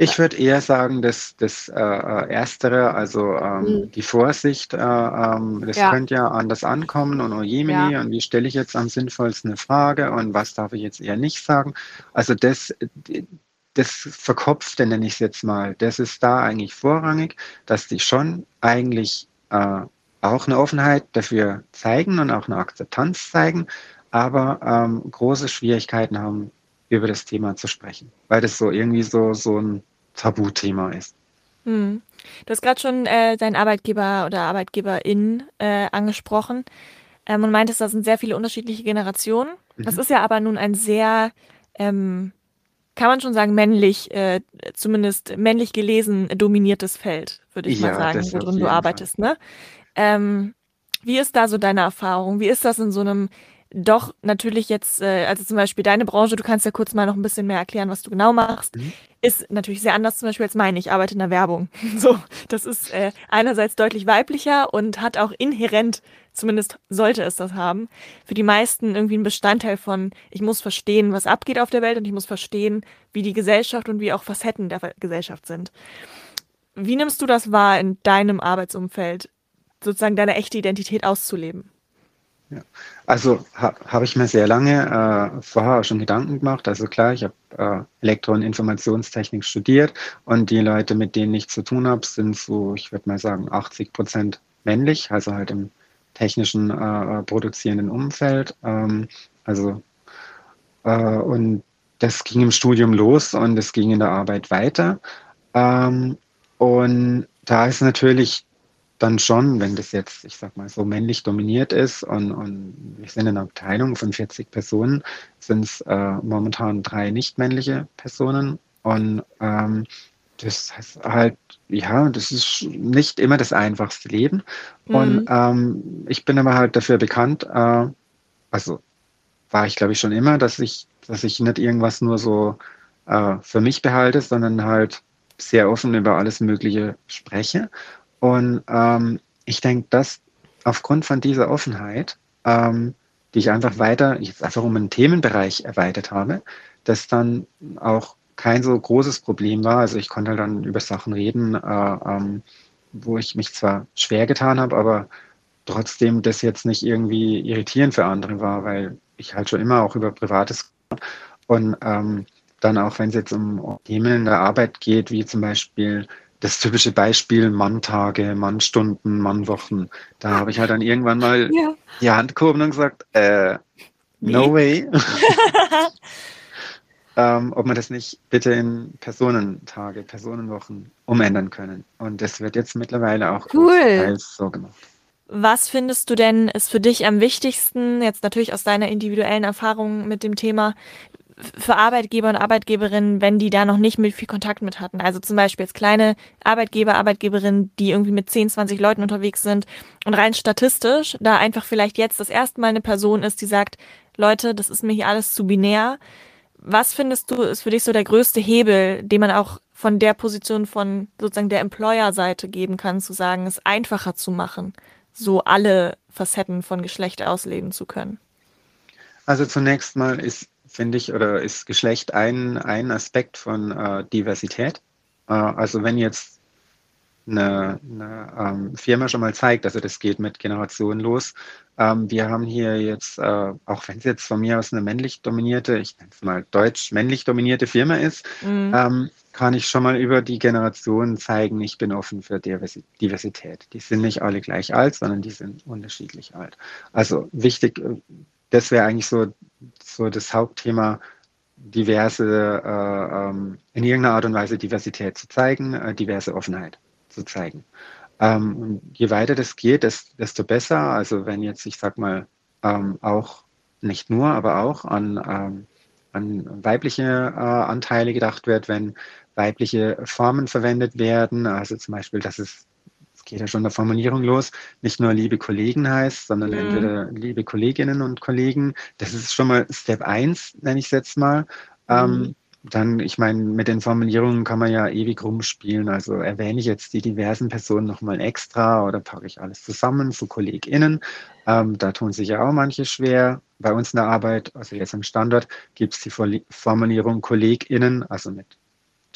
Ich würde eher sagen, dass das äh, äh, Erstere, also ähm, mhm. die Vorsicht, äh, ähm, das ja. könnte ja anders ankommen und oh Jemini, ja. und wie stelle ich jetzt am sinnvollsten eine Frage und was darf ich jetzt eher nicht sagen. Also das, das Verkopfte nenne ich es jetzt mal, das ist da eigentlich vorrangig, dass die schon eigentlich äh, auch eine Offenheit dafür zeigen und auch eine Akzeptanz zeigen, aber ähm, große Schwierigkeiten haben, über das Thema zu sprechen, weil das so irgendwie so, so ein Tabuthema ist. Hm. Du hast gerade schon äh, deinen Arbeitgeber oder Arbeitgeberin äh, angesprochen ähm, und meintest, da sind sehr viele unterschiedliche Generationen. Mhm. Das ist ja aber nun ein sehr, ähm, kann man schon sagen, männlich, äh, zumindest männlich gelesen dominiertes Feld, würde ich ja, mal sagen, worin du arbeitest. Ne? Ähm, wie ist da so deine Erfahrung? Wie ist das in so einem doch natürlich jetzt, äh, also zum Beispiel deine Branche, du kannst ja kurz mal noch ein bisschen mehr erklären, was du genau machst, mhm. ist natürlich sehr anders zum Beispiel als meine. Ich arbeite in der Werbung. So, das ist äh, einerseits deutlich weiblicher und hat auch inhärent, zumindest sollte es das haben, für die meisten irgendwie einen Bestandteil von, ich muss verstehen, was abgeht auf der Welt und ich muss verstehen, wie die Gesellschaft und wie auch Facetten der Gesellschaft sind. Wie nimmst du das wahr in deinem Arbeitsumfeld, sozusagen deine echte Identität auszuleben? Ja. Also ha, habe ich mir sehr lange äh, vorher schon Gedanken gemacht. Also klar, ich habe äh, Elektro- und Informationstechnik studiert und die Leute, mit denen ich zu tun habe, sind so, ich würde mal sagen, 80 Prozent männlich, also halt im technischen äh, produzierenden Umfeld. Ähm, also äh, und das ging im Studium los und es ging in der Arbeit weiter. Ähm, und da ist natürlich dann schon, wenn das jetzt, ich sag mal, so männlich dominiert ist und, und wir sind in einer Abteilung von 40 Personen, sind es äh, momentan drei nicht männliche Personen und ähm, das heißt halt, ja, das ist nicht immer das einfachste Leben. Mhm. Und ähm, ich bin aber halt dafür bekannt, äh, also war ich glaube ich schon immer, dass ich, dass ich nicht irgendwas nur so äh, für mich behalte, sondern halt sehr offen über alles Mögliche spreche. Und ähm, ich denke, dass aufgrund von dieser Offenheit, ähm, die ich einfach weiter, jetzt einfach um einen Themenbereich erweitert habe, das dann auch kein so großes Problem war. Also ich konnte dann über Sachen reden, äh, ähm, wo ich mich zwar schwer getan habe, aber trotzdem das jetzt nicht irgendwie irritierend für andere war, weil ich halt schon immer auch über Privates und ähm, dann auch, wenn es jetzt um Themen in der Arbeit geht, wie zum Beispiel das typische Beispiel Manntage, Mannstunden, Mannwochen. Da habe ich halt dann irgendwann mal ja. die Hand gehoben und gesagt, äh, no way. ähm, ob wir das nicht bitte in Personentage, Personenwochen umändern können. Und das wird jetzt mittlerweile auch cool. so gemacht. Was findest du denn ist für dich am wichtigsten, jetzt natürlich aus deiner individuellen Erfahrung mit dem Thema, für Arbeitgeber und Arbeitgeberinnen, wenn die da noch nicht mit viel Kontakt mit hatten. Also zum Beispiel jetzt kleine Arbeitgeber, Arbeitgeberinnen, die irgendwie mit 10, 20 Leuten unterwegs sind und rein statistisch da einfach vielleicht jetzt das erste Mal eine Person ist, die sagt, Leute, das ist mir hier alles zu binär. Was findest du, ist für dich so der größte Hebel, den man auch von der Position von sozusagen der Employer-Seite geben kann, zu sagen, es einfacher zu machen, so alle Facetten von Geschlecht ausleben zu können? Also zunächst mal ist finde ich, oder ist Geschlecht ein, ein Aspekt von äh, Diversität. Äh, also wenn jetzt eine, eine ähm, Firma schon mal zeigt, also das geht mit Generationen los. Ähm, wir haben hier jetzt, äh, auch wenn es jetzt von mir aus eine männlich dominierte, ich nenne es mal deutsch männlich dominierte Firma ist, mhm. ähm, kann ich schon mal über die Generationen zeigen, ich bin offen für Diversität. Die sind nicht alle gleich alt, sondern die sind unterschiedlich alt. Also wichtig, äh, das wäre eigentlich so, so das Hauptthema, diverse, äh, ähm, in irgendeiner Art und Weise Diversität zu zeigen, äh, diverse Offenheit zu zeigen. Ähm, je weiter das geht, desto besser. Also wenn jetzt, ich sag mal, ähm, auch nicht nur, aber auch an, ähm, an weibliche äh, Anteile gedacht wird, wenn weibliche Formen verwendet werden. Also zum Beispiel, dass es geht ja schon der Formulierung los, nicht nur liebe Kollegen heißt, sondern mhm. entweder liebe Kolleginnen und Kollegen. Das ist schon mal Step 1, nenne ich es jetzt mal. Ähm, mhm. Ähm, dann, ich meine, mit den Formulierungen kann man ja ewig rumspielen. Also erwähne ich jetzt die diversen Personen nochmal extra oder packe ich alles zusammen zu KollegInnen. Ähm, da tun sich ja auch manche schwer. Bei uns in der Arbeit, also jetzt im Standort, gibt es die Formulierung KollegInnen, also mit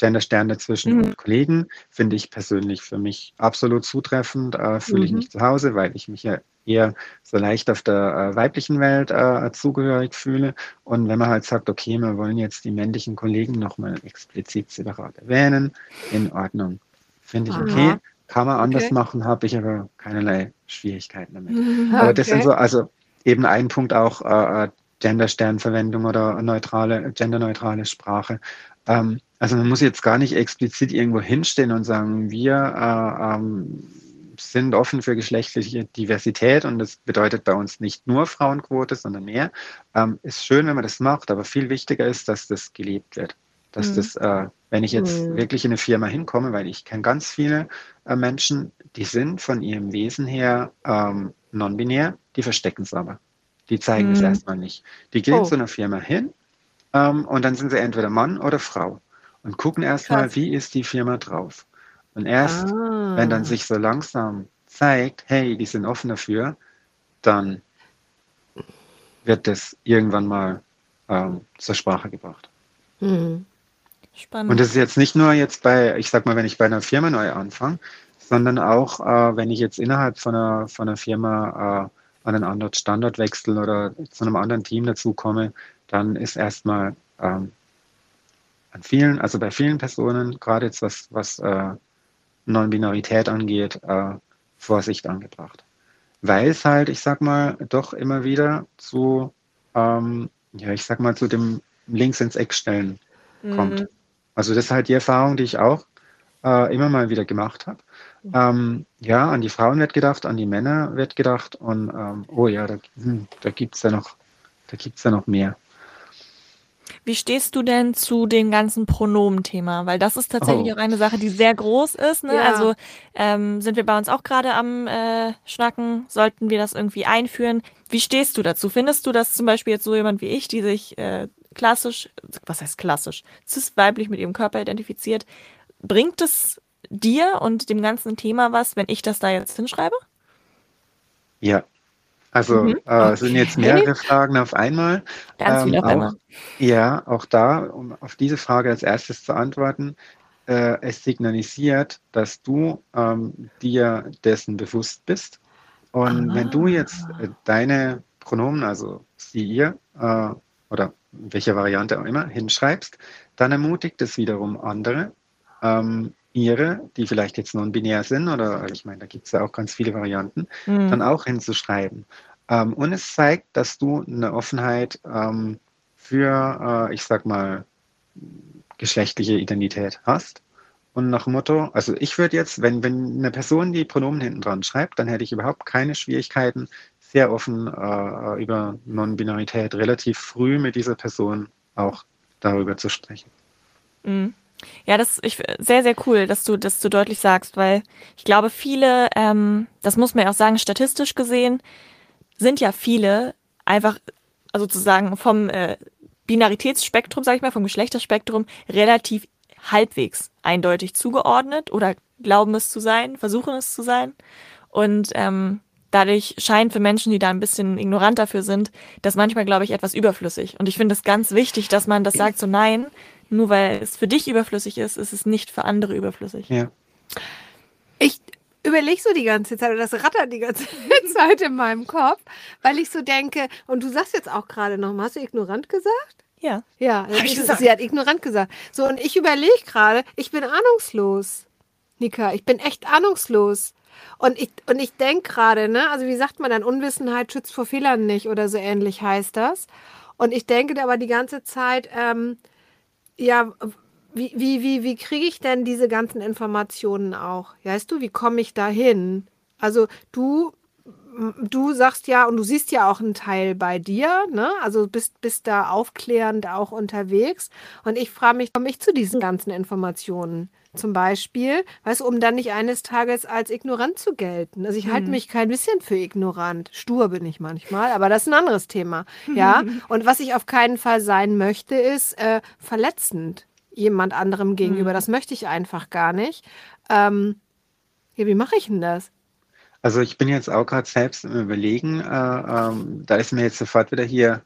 Genderstern dazwischen mhm. und Kollegen, finde ich persönlich für mich absolut zutreffend. Äh, Fühle mhm. ich mich zu Hause, weil ich mich ja eher so leicht auf der äh, weiblichen Welt äh, zugehörig fühle. Und wenn man halt sagt, okay, wir wollen jetzt die männlichen Kollegen nochmal explizit separat erwähnen, in Ordnung. Finde ich okay. Kann man anders okay. machen, habe ich aber keinerlei Schwierigkeiten damit. Okay. Aber das sind so, also eben ein Punkt auch äh, äh Gendersternverwendung oder neutrale, genderneutrale Sprache. Ähm, also man muss jetzt gar nicht explizit irgendwo hinstehen und sagen, wir äh, ähm, sind offen für geschlechtliche Diversität und das bedeutet bei uns nicht nur Frauenquote, sondern mehr. Ähm, ist schön, wenn man das macht, aber viel wichtiger ist, dass das gelebt wird. Dass mhm. das, äh, wenn ich jetzt mhm. wirklich in eine Firma hinkomme, weil ich kenne ganz viele äh, Menschen, die sind von ihrem Wesen her ähm, non-binär, die verstecken es aber. Die zeigen es mhm. erstmal nicht. Die gehen oh. zu einer Firma hin ähm, und dann sind sie entweder Mann oder Frau und gucken erstmal, wie ist die Firma drauf. Und erst, ah. wenn dann ah. sich so langsam zeigt, hey, die sind offen dafür, dann wird das irgendwann mal ähm, zur Sprache gebracht. Mhm. Spannend. Und das ist jetzt nicht nur jetzt bei, ich sag mal, wenn ich bei einer Firma neu anfange, sondern auch, äh, wenn ich jetzt innerhalb von einer, von einer Firma äh, an einen anderen Standort wechsle oder zu einem anderen Team dazukomme, dann ist erstmal ähm, an vielen, also bei vielen Personen, gerade jetzt was, was äh, Non-Binarität angeht, äh, Vorsicht angebracht. Weil es halt, ich sag mal, doch immer wieder zu, ähm, ja, ich sag mal, zu dem Links ins Eck stellen mhm. kommt. Also das ist halt die Erfahrung, die ich auch äh, immer mal wieder gemacht habe. Mhm. Ähm, ja, an die Frauen wird gedacht, an die Männer wird gedacht und ähm, oh ja, da, hm, da gibt es ja noch, da gibt's ja noch mehr. Wie stehst du denn zu dem ganzen Pronomen-Thema? Weil das ist tatsächlich oh. auch eine Sache, die sehr groß ist. Ne? Ja. Also ähm, sind wir bei uns auch gerade am äh, Schnacken, sollten wir das irgendwie einführen. Wie stehst du dazu? Findest du, dass zum Beispiel jetzt so jemand wie ich, die sich äh, klassisch, was heißt klassisch, cis-weiblich mit ihrem Körper identifiziert, bringt es dir und dem ganzen Thema was, wenn ich das da jetzt hinschreibe? Ja, also mhm. äh, sind jetzt mehrere Fragen auf einmal. Ganz viel ähm, auf einmal. Ja, auch da, um auf diese Frage als erstes zu antworten, äh, es signalisiert, dass du ähm, dir dessen bewusst bist. Und ah. wenn du jetzt äh, deine Pronomen, also sie, ihr äh, oder welche Variante auch immer, hinschreibst, dann ermutigt es wiederum andere, ähm, ihre, die vielleicht jetzt non-binär sind, oder ich meine, da gibt es ja auch ganz viele Varianten, mhm. dann auch hinzuschreiben. Ähm, und es zeigt, dass du eine Offenheit ähm, für, äh, ich sag mal, geschlechtliche Identität hast. Und nach dem Motto, also ich würde jetzt, wenn, wenn eine Person die Pronomen hinten dran schreibt, dann hätte ich überhaupt keine Schwierigkeiten, sehr offen äh, über Non-Binarität relativ früh mit dieser Person auch darüber zu sprechen. Mhm. Ja, das ist sehr, sehr cool, dass du das so deutlich sagst, weil ich glaube, viele, ähm, das muss man ja auch sagen, statistisch gesehen, sind ja viele einfach also sozusagen vom äh, Binaritätsspektrum, sag ich mal, vom Geschlechterspektrum relativ halbwegs eindeutig zugeordnet oder glauben es zu sein, versuchen es zu sein. Und ähm, dadurch scheint für Menschen, die da ein bisschen ignorant dafür sind, das manchmal, glaube ich, etwas überflüssig. Und ich finde es ganz wichtig, dass man das sagt, so nein, nur weil es für dich überflüssig ist, ist es nicht für andere überflüssig. Ja. Ich überlege so die ganze Zeit, oder das rattert die ganze Zeit in meinem Kopf, weil ich so denke, und du sagst jetzt auch gerade noch, hast du ignorant gesagt? Ja. Ja, ich gesagt. sie hat ignorant gesagt. So, und ich überlege gerade, ich bin ahnungslos, Nika, ich bin echt ahnungslos. Und ich, und ich denke gerade, ne, also wie sagt man dann, Unwissenheit schützt vor Fehlern nicht oder so ähnlich heißt das. Und ich denke aber die ganze Zeit, ähm, ja, wie, wie, wie, wie kriege ich denn diese ganzen Informationen auch? Weißt du, wie komme ich da hin? Also du du sagst ja, und du siehst ja auch einen Teil bei dir, ne? Also bist, bist da aufklärend auch unterwegs. Und ich frage mich, komme ich zu diesen ganzen Informationen? Zum Beispiel, weißt du, um dann nicht eines Tages als ignorant zu gelten. Also ich halte hm. mich kein bisschen für ignorant. Stur bin ich manchmal, aber das ist ein anderes Thema. Ja. Und was ich auf keinen Fall sein möchte, ist äh, verletzend jemand anderem gegenüber. Hm. Das möchte ich einfach gar nicht. Ähm, ja, wie mache ich denn das? Also ich bin jetzt auch gerade selbst im Überlegen, äh, ähm, da ist mir jetzt sofort wieder hier,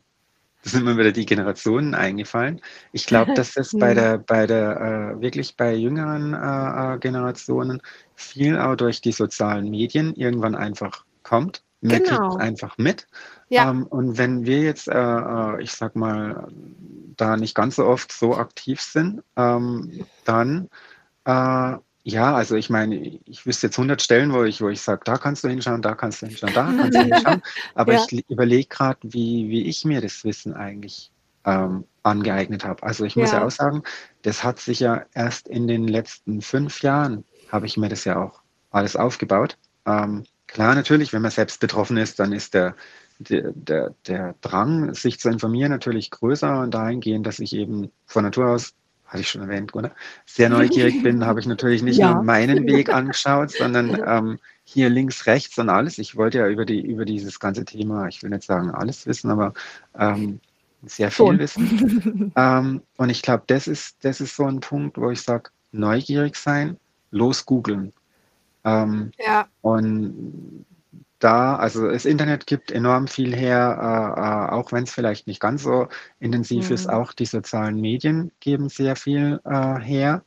sind mir wieder die Generationen eingefallen. Ich glaube, dass das bei der, bei der, äh, wirklich bei jüngeren äh, äh, Generationen viel auch durch die sozialen Medien irgendwann einfach kommt. Man genau. kriegt einfach mit. Ja. Ähm, und wenn wir jetzt, äh, äh, ich sag mal, da nicht ganz so oft so aktiv sind, ähm, dann ja, also ich meine, ich wüsste jetzt 100 Stellen, wo ich, wo ich sage, da kannst du hinschauen, da kannst du hinschauen, da kannst du hinschauen. Aber ja. ich überlege gerade, wie, wie ich mir das Wissen eigentlich ähm, angeeignet habe. Also ich muss ja. ja auch sagen, das hat sich ja erst in den letzten fünf Jahren, habe ich mir das ja auch alles aufgebaut. Ähm, klar, natürlich, wenn man selbst betroffen ist, dann ist der, der, der, der Drang, sich zu informieren, natürlich größer und dahingehend, dass ich eben von Natur aus hatte ich schon erwähnt, oder? Sehr neugierig bin, habe ich natürlich nicht ja. nur meinen Weg angeschaut, sondern ähm, hier links, rechts und alles. Ich wollte ja über, die, über dieses ganze Thema, ich will nicht sagen alles wissen, aber ähm, sehr viel schon. wissen. ähm, und ich glaube, das ist, das ist so ein Punkt, wo ich sage, neugierig sein, los googeln. Ähm, ja. Und da, also das Internet gibt enorm viel her, äh, äh, auch wenn es vielleicht nicht ganz so intensiv mhm. ist, auch die sozialen Medien geben sehr viel äh, her.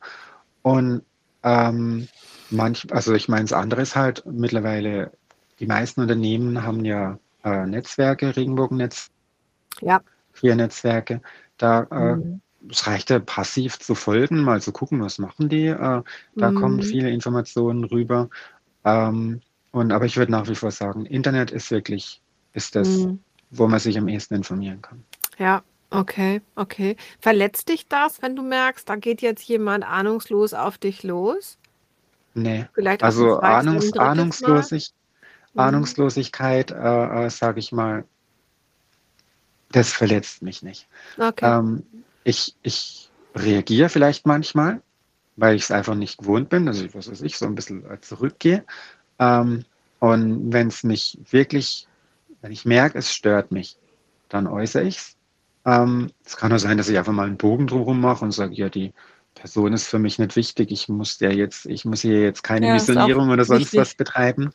Und ähm, manch, also ich meine, das andere ist halt mittlerweile, die meisten Unternehmen haben ja äh, Netzwerke, Regenbogennetz, ja. vier Netzwerke. Da äh, mhm. es reicht ja passiv zu folgen, mal zu gucken, was machen die. Äh, da mhm. kommen viele Informationen rüber. Ähm, und, aber ich würde nach wie vor sagen, Internet ist wirklich, ist das, mhm. wo man sich am ehesten informieren kann. Ja, okay, okay. Verletzt dich das, wenn du merkst, da geht jetzt jemand ahnungslos auf dich los? Nee. Vielleicht also Ahnungs Ahnungslosig mhm. Ahnungslosigkeit, äh, äh, sage ich mal, das verletzt mich nicht. Okay. Ähm, ich, ich reagiere vielleicht manchmal, weil ich es einfach nicht gewohnt bin, also was weiß ich, so ein bisschen zurückgehe. Ähm, und wenn es mich wirklich, wenn ich merke, es stört mich, dann äußere ich es. Ähm, es kann auch sein, dass ich einfach mal einen Bogen drumherum mache und sage, ja, die Person ist für mich nicht wichtig. Ich muss der jetzt, ich muss hier jetzt keine ja, Missionierung oder sonst wichtig. was betreiben.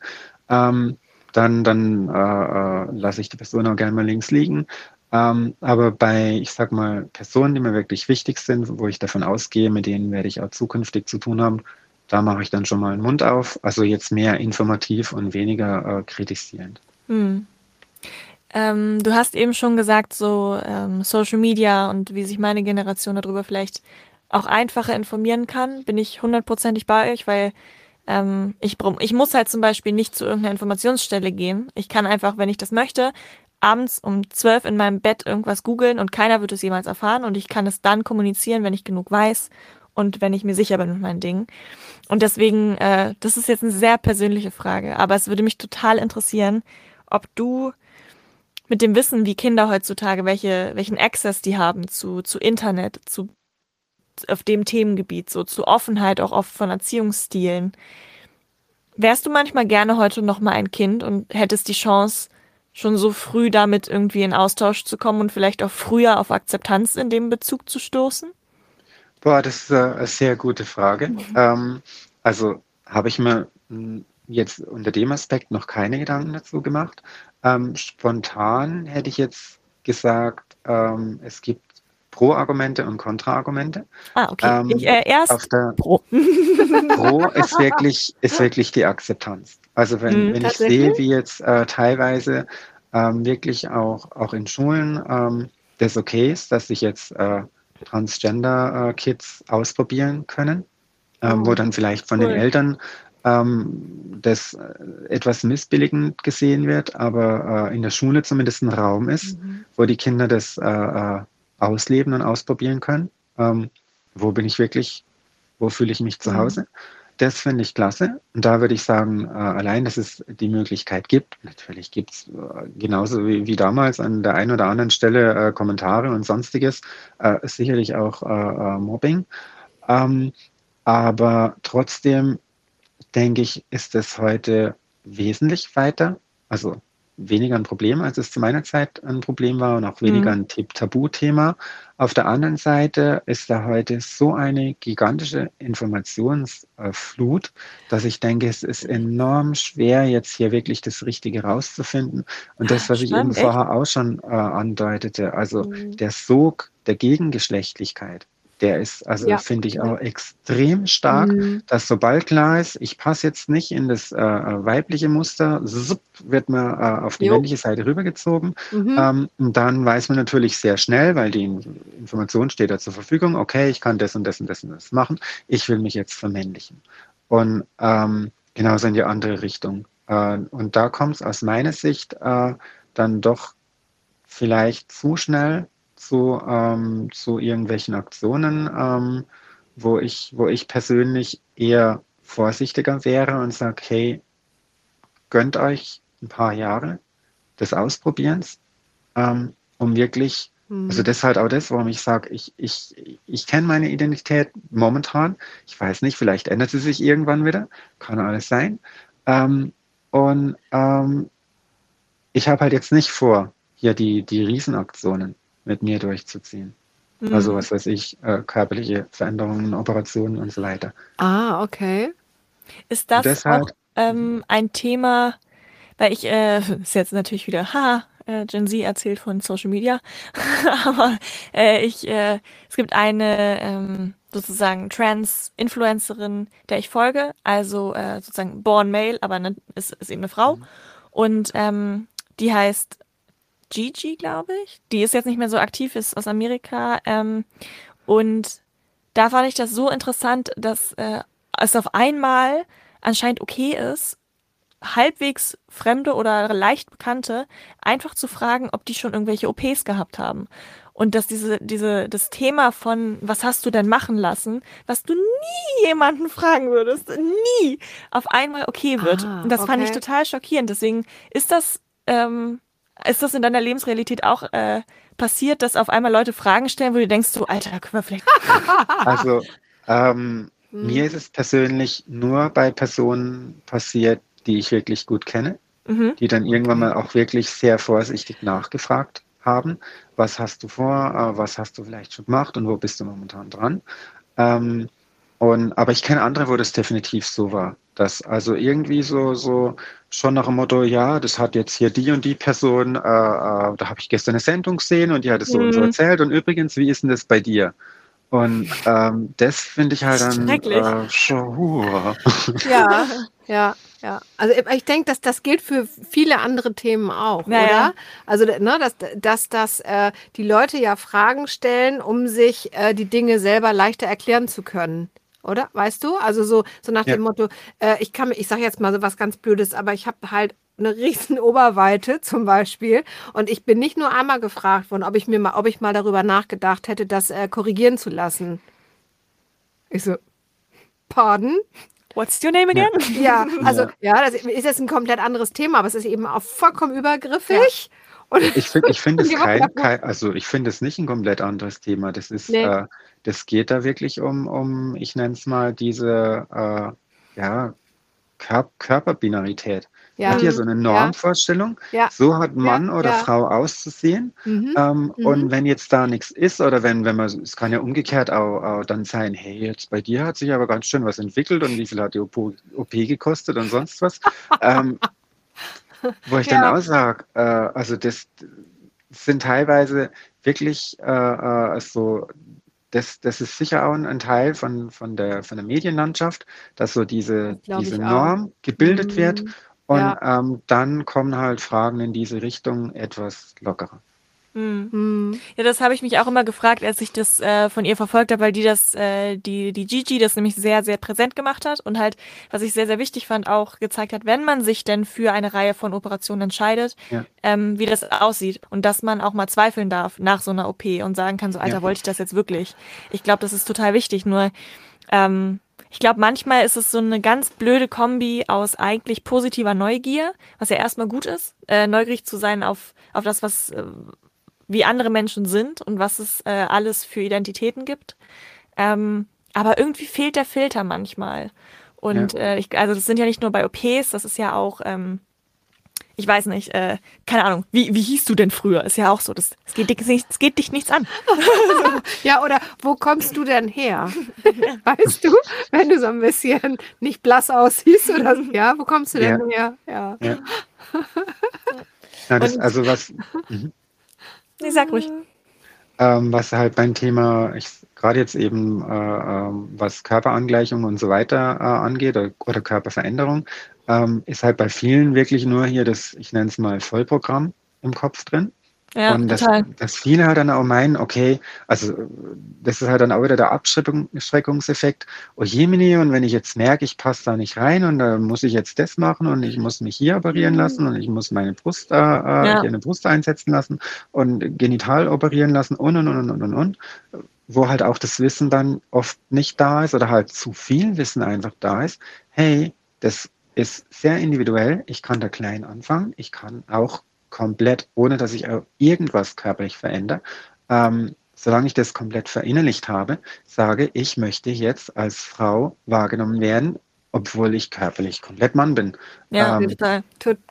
Ähm, dann dann äh, äh, lasse ich die Person auch gerne mal links liegen. Ähm, aber bei, ich sag mal, Personen, die mir wirklich wichtig sind, wo ich davon ausgehe, mit denen werde ich auch zukünftig zu tun haben, da mache ich dann schon mal den Mund auf. Also jetzt mehr informativ und weniger äh, kritisierend. Hm. Ähm, du hast eben schon gesagt, so ähm, Social Media und wie sich meine Generation darüber vielleicht auch einfacher informieren kann. Bin ich hundertprozentig bei euch, weil ähm, ich, ich muss halt zum Beispiel nicht zu irgendeiner Informationsstelle gehen. Ich kann einfach, wenn ich das möchte, abends um zwölf in meinem Bett irgendwas googeln und keiner wird es jemals erfahren und ich kann es dann kommunizieren, wenn ich genug weiß und wenn ich mir sicher bin mit meinen Dingen. Und deswegen, äh, das ist jetzt eine sehr persönliche Frage, aber es würde mich total interessieren, ob du mit dem Wissen, wie Kinder heutzutage, welche, welchen Access die haben zu, zu Internet, zu auf dem Themengebiet, so zu Offenheit, auch oft von Erziehungsstilen. Wärst du manchmal gerne heute noch mal ein Kind und hättest die Chance, schon so früh damit irgendwie in Austausch zu kommen und vielleicht auch früher auf Akzeptanz in dem Bezug zu stoßen? Boah, das ist eine sehr gute Frage. Mhm. Ähm, also habe ich mir hm, jetzt unter dem Aspekt noch keine Gedanken dazu gemacht. Ähm, spontan hätte ich jetzt gesagt, ähm, es gibt Pro-Argumente und Kontra-Argumente. Ah, okay. Ähm, ich, äh, erst Pro. Pro ist wirklich, ist wirklich die Akzeptanz. Also wenn, mm, wenn ich sehe, wie jetzt äh, teilweise ähm, wirklich auch, auch in Schulen ähm, das okay ist, dass ich jetzt äh, Transgender-Kids ausprobieren können, ähm, oh, wo dann vielleicht von cool. den Eltern ähm, das äh, etwas missbilligend gesehen wird, aber äh, in der Schule zumindest ein Raum ist, mhm. wo die Kinder das äh, äh, ausleben und ausprobieren können. Ähm, wo bin ich wirklich, wo fühle ich mich zu mhm. Das finde ich klasse. Und da würde ich sagen, äh, allein, dass es die Möglichkeit gibt, natürlich gibt es äh, genauso wie, wie, damals an der einen oder anderen Stelle äh, Kommentare und sonstiges, äh, sicherlich auch äh, äh, Mobbing. Ähm, aber trotzdem denke ich, ist es heute wesentlich weiter. Also weniger ein Problem, als es zu meiner Zeit ein Problem war und auch weniger mhm. ein Tabuthema. Auf der anderen Seite ist da heute so eine gigantische Informationsflut, dass ich denke, es ist enorm schwer, jetzt hier wirklich das Richtige rauszufinden. Und das, was Spannend, ich eben echt? vorher auch schon äh, andeutete, also mhm. der Sog der Gegengeschlechtlichkeit, der ist, also ja. finde ich auch extrem stark, mhm. dass sobald klar ist, ich passe jetzt nicht in das äh, weibliche Muster, zup, wird man äh, auf die jo. männliche Seite rübergezogen. Mhm. Ähm, und dann weiß man natürlich sehr schnell, weil die Information steht da zur Verfügung, okay, ich kann das und das und das und das machen, ich will mich jetzt vermännlichen. Und ähm, genauso in die andere Richtung. Äh, und da kommt es aus meiner Sicht äh, dann doch vielleicht zu schnell zu, ähm, zu irgendwelchen Aktionen, ähm, wo, ich, wo ich persönlich eher vorsichtiger wäre und sage, hey, gönnt euch ein paar Jahre des Ausprobierens, ähm, um wirklich, mhm. also das ist halt auch das, warum ich sage, ich, ich, ich kenne meine Identität momentan. Ich weiß nicht, vielleicht ändert sie sich irgendwann wieder, kann alles sein. Ähm, und ähm, ich habe halt jetzt nicht vor, hier die, die Riesenaktionen mit mir durchzuziehen. Mhm. Also was weiß ich, äh, körperliche Veränderungen, Operationen und so weiter. Ah, okay. Ist das deshalb, auch ähm, ein Thema, weil ich, äh, ist jetzt natürlich wieder, ha, äh, Gen Z erzählt von Social Media, aber äh, ich, äh, es gibt eine ähm, sozusagen Trans-Influencerin, der ich folge, also äh, sozusagen Born Male, aber ne, ist, ist eben eine Frau. Mhm. Und ähm, die heißt Gigi, glaube ich. Die ist jetzt nicht mehr so aktiv, ist aus Amerika. Ähm, und da fand ich das so interessant, dass äh, es auf einmal anscheinend okay ist, halbwegs Fremde oder leicht Bekannte einfach zu fragen, ob die schon irgendwelche OPs gehabt haben. Und dass diese, diese, das Thema von, was hast du denn machen lassen, was du nie jemanden fragen würdest, nie, auf einmal okay wird. Ah, und das okay. fand ich total schockierend. Deswegen ist das ähm, ist das in deiner Lebensrealität auch äh, passiert, dass auf einmal Leute Fragen stellen, wo du denkst, so, Alter, da können wir vielleicht. also, ähm, hm. mir ist es persönlich nur bei Personen passiert, die ich wirklich gut kenne, mhm. die dann irgendwann mal auch wirklich sehr vorsichtig nachgefragt haben, was hast du vor, äh, was hast du vielleicht schon gemacht und wo bist du momentan dran. Ähm, und, aber ich kenne andere, wo das definitiv so war. Dass also irgendwie so, so schon nach dem Motto, ja, das hat jetzt hier die und die Person, äh, äh, da habe ich gestern eine Sendung gesehen und die hat es so mhm. und so mhm. erzählt. Und übrigens, wie ist denn das bei dir? Und ähm, das finde ich halt dann äh, schon. Ja, ja, ja. Also ich denke, dass das gilt für viele andere Themen auch, naja. oder? Also ne, dass, dass, dass äh, die Leute ja Fragen stellen, um sich äh, die Dinge selber leichter erklären zu können oder? Weißt du? Also so, so nach ja. dem Motto, äh, ich kann, ich sage jetzt mal so was ganz Blödes, aber ich habe halt eine riesen Oberweite zum Beispiel und ich bin nicht nur einmal gefragt worden, ob ich mir mal, ob ich mal darüber nachgedacht hätte, das äh, korrigieren zu lassen. Ich so, pardon? What's your name again? Ja, also ja, das ist jetzt ein komplett anderes Thema, aber es ist eben auch vollkommen übergriffig. Ja. Und ich finde ich find es kein, kein, also ich finde es nicht ein komplett anderes Thema. Das ist, nee. äh, das geht da wirklich um, um ich nenne es mal, diese äh, ja, Kör Körperbinarität. Ja. Hat hier so eine Normvorstellung, ja. so hat Mann ja. oder Frau auszusehen. Mhm. Ähm, mhm. Und wenn jetzt da nichts ist, oder wenn, wenn man, es kann ja umgekehrt auch, auch, dann sein, hey, jetzt bei dir hat sich aber ganz schön was entwickelt und wie viel hat die OP, OP gekostet und sonst was. ähm, wo ich dann auch sage, äh, also das sind teilweise wirklich äh, äh so das, das ist sicher auch ein Teil von, von, der, von der Medienlandschaft, dass so diese, diese Norm gebildet mhm. wird und ja. ähm, dann kommen halt Fragen in diese Richtung etwas lockerer. Mhm. Ja, das habe ich mich auch immer gefragt, als ich das äh, von ihr verfolgt habe, weil die das, äh, die, die Gigi das nämlich sehr, sehr präsent gemacht hat und halt, was ich sehr, sehr wichtig fand, auch gezeigt hat, wenn man sich denn für eine Reihe von Operationen entscheidet, ja. ähm, wie das aussieht und dass man auch mal zweifeln darf nach so einer OP und sagen kann, so, Alter, ja. wollte ich das jetzt wirklich? Ich glaube, das ist total wichtig, nur ähm, ich glaube, manchmal ist es so eine ganz blöde Kombi aus eigentlich positiver Neugier, was ja erstmal gut ist, äh, neugierig zu sein auf, auf das, was, äh, wie andere Menschen sind und was es äh, alles für Identitäten gibt. Ähm, aber irgendwie fehlt der Filter manchmal. Und ja. äh, ich, also das sind ja nicht nur bei OPs, das ist ja auch, ähm, ich weiß nicht, äh, keine Ahnung, wie, wie hieß du denn früher? Ist ja auch so, das, das, geht, dich, das geht dich nichts an. ja, oder wo kommst du denn her? Weißt du, wenn du so ein bisschen nicht blass aussiehst oder ja, wo kommst du denn ja. her? Ja. ja. ja das, also was. Mhm. Nee, sag ruhig. Ähm, was halt beim Thema, gerade jetzt eben, äh, äh, was Körperangleichung und so weiter äh, angeht oder, oder Körperveränderung, ähm, ist halt bei vielen wirklich nur hier das, ich nenne es mal Vollprogramm im Kopf drin. Ja, und das, dass viele halt dann auch meinen, okay, also das ist halt dann auch wieder der Abschreckungseffekt. Oh Jemini, und wenn ich jetzt merke, ich passe da nicht rein und da muss ich jetzt das machen und ich muss mich hier operieren mhm. lassen und ich muss meine Brust, äh, ja. eine Brust einsetzen lassen und genital operieren lassen und und und und und und wo halt auch das Wissen dann oft nicht da ist oder halt zu viel Wissen einfach da ist. Hey, das ist sehr individuell. Ich kann da klein anfangen. Ich kann auch komplett, ohne dass ich irgendwas körperlich verändere, ähm, solange ich das komplett verinnerlicht habe, sage, ich möchte jetzt als Frau wahrgenommen werden obwohl ich körperlich komplett Mann bin. Ja, ähm, total.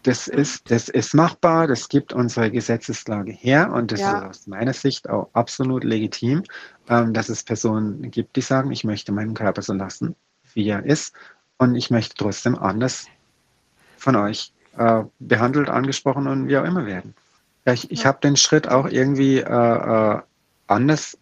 Das ist, das ist machbar, das gibt unsere Gesetzeslage her und das ja. ist aus meiner Sicht auch absolut legitim, ähm, dass es Personen gibt, die sagen, ich möchte meinen Körper so lassen, wie er ist und ich möchte trotzdem anders von euch äh, behandelt, angesprochen und wie auch immer werden. Ja, ich, ich habe den Schritt auch irgendwie äh, äh, anders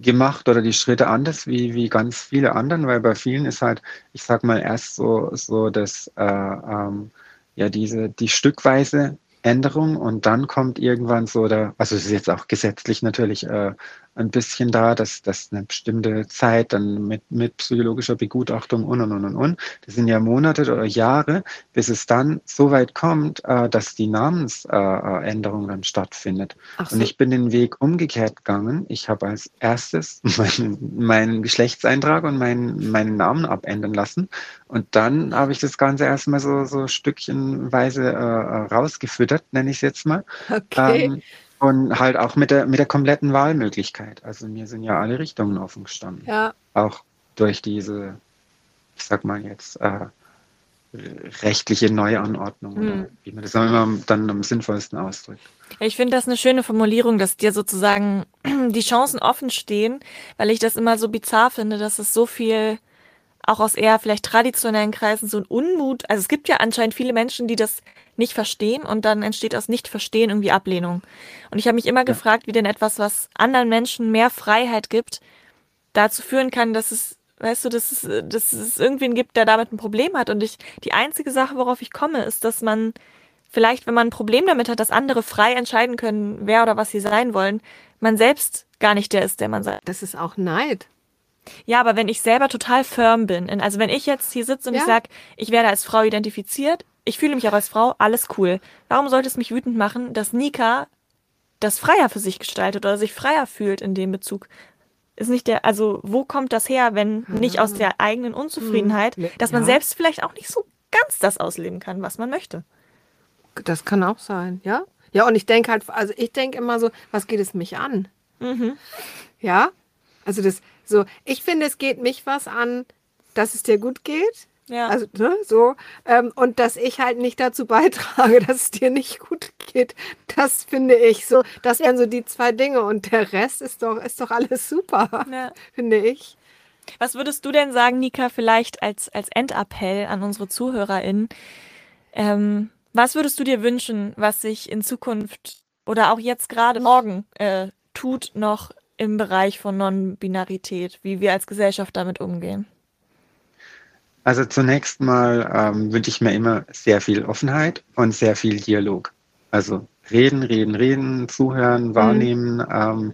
gemacht oder die Schritte anders wie, wie ganz viele anderen, weil bei vielen ist halt, ich sag mal, erst so, so das, äh, ähm, ja, diese, die stückweise Änderung und dann kommt irgendwann so der, also es ist jetzt auch gesetzlich natürlich äh, ein bisschen da, dass, dass eine bestimmte Zeit dann mit, mit psychologischer Begutachtung und und und und und. Das sind ja Monate oder Jahre, bis es dann so weit kommt, äh, dass die Namensänderung äh, dann stattfindet. So. Und ich bin den Weg umgekehrt gegangen. Ich habe als erstes meinen, meinen Geschlechtseintrag und meinen, meinen Namen abändern lassen. Und dann habe ich das Ganze erstmal so, so stückchenweise äh, rausgefüttert, nenne ich es jetzt mal. Okay. Ähm, und halt auch mit der, mit der kompletten Wahlmöglichkeit. Also mir sind ja alle Richtungen offen gestanden. Ja. Auch durch diese, ich sag mal jetzt, äh, rechtliche Neuanordnung, mhm. wie man das immer dann am sinnvollsten ausdrückt. Ich finde das eine schöne Formulierung, dass dir sozusagen die Chancen offen stehen, weil ich das immer so bizarr finde, dass es so viel auch aus eher vielleicht traditionellen Kreisen so ein Unmut. Also es gibt ja anscheinend viele Menschen, die das nicht verstehen und dann entsteht aus Nicht-Verstehen irgendwie Ablehnung. Und ich habe mich immer ja. gefragt, wie denn etwas, was anderen Menschen mehr Freiheit gibt, dazu führen kann, dass es, weißt du, dass es, dass es irgendwen gibt, der damit ein Problem hat. Und ich, die einzige Sache, worauf ich komme, ist, dass man vielleicht, wenn man ein Problem damit hat, dass andere frei entscheiden können, wer oder was sie sein wollen, man selbst gar nicht der ist, der man sein. Das ist auch Neid. Ja, aber wenn ich selber total firm bin, also wenn ich jetzt hier sitze und ja. ich sage, ich werde als Frau identifiziert, ich fühle mich auch als Frau, alles cool. Warum sollte es mich wütend machen, dass Nika das freier für sich gestaltet oder sich freier fühlt in dem Bezug? Ist nicht der, also wo kommt das her, wenn nicht aus der eigenen Unzufriedenheit, hm. dass man ja. selbst vielleicht auch nicht so ganz das ausleben kann, was man möchte? Das kann auch sein, ja. Ja, und ich denke halt, also ich denke immer so, was geht es mich an? Mhm. Ja, also das, so, ich finde, es geht mich was an, dass es dir gut geht. Ja. Also, ne, so. Ähm, und dass ich halt nicht dazu beitrage, dass es dir nicht gut geht. Das finde ich so. Das wären so die zwei Dinge. Und der Rest ist doch, ist doch alles super, ja. finde ich. Was würdest du denn sagen, Nika, vielleicht als, als Endappell an unsere ZuhörerInnen? Ähm, was würdest du dir wünschen, was sich in Zukunft oder auch jetzt gerade morgen äh, tut noch im Bereich von Non-Binarität, wie wir als Gesellschaft damit umgehen? Also zunächst mal ähm, wünsche ich mir immer sehr viel Offenheit und sehr viel Dialog. Also reden, reden, reden, zuhören, mhm. wahrnehmen. Mhm. Ähm,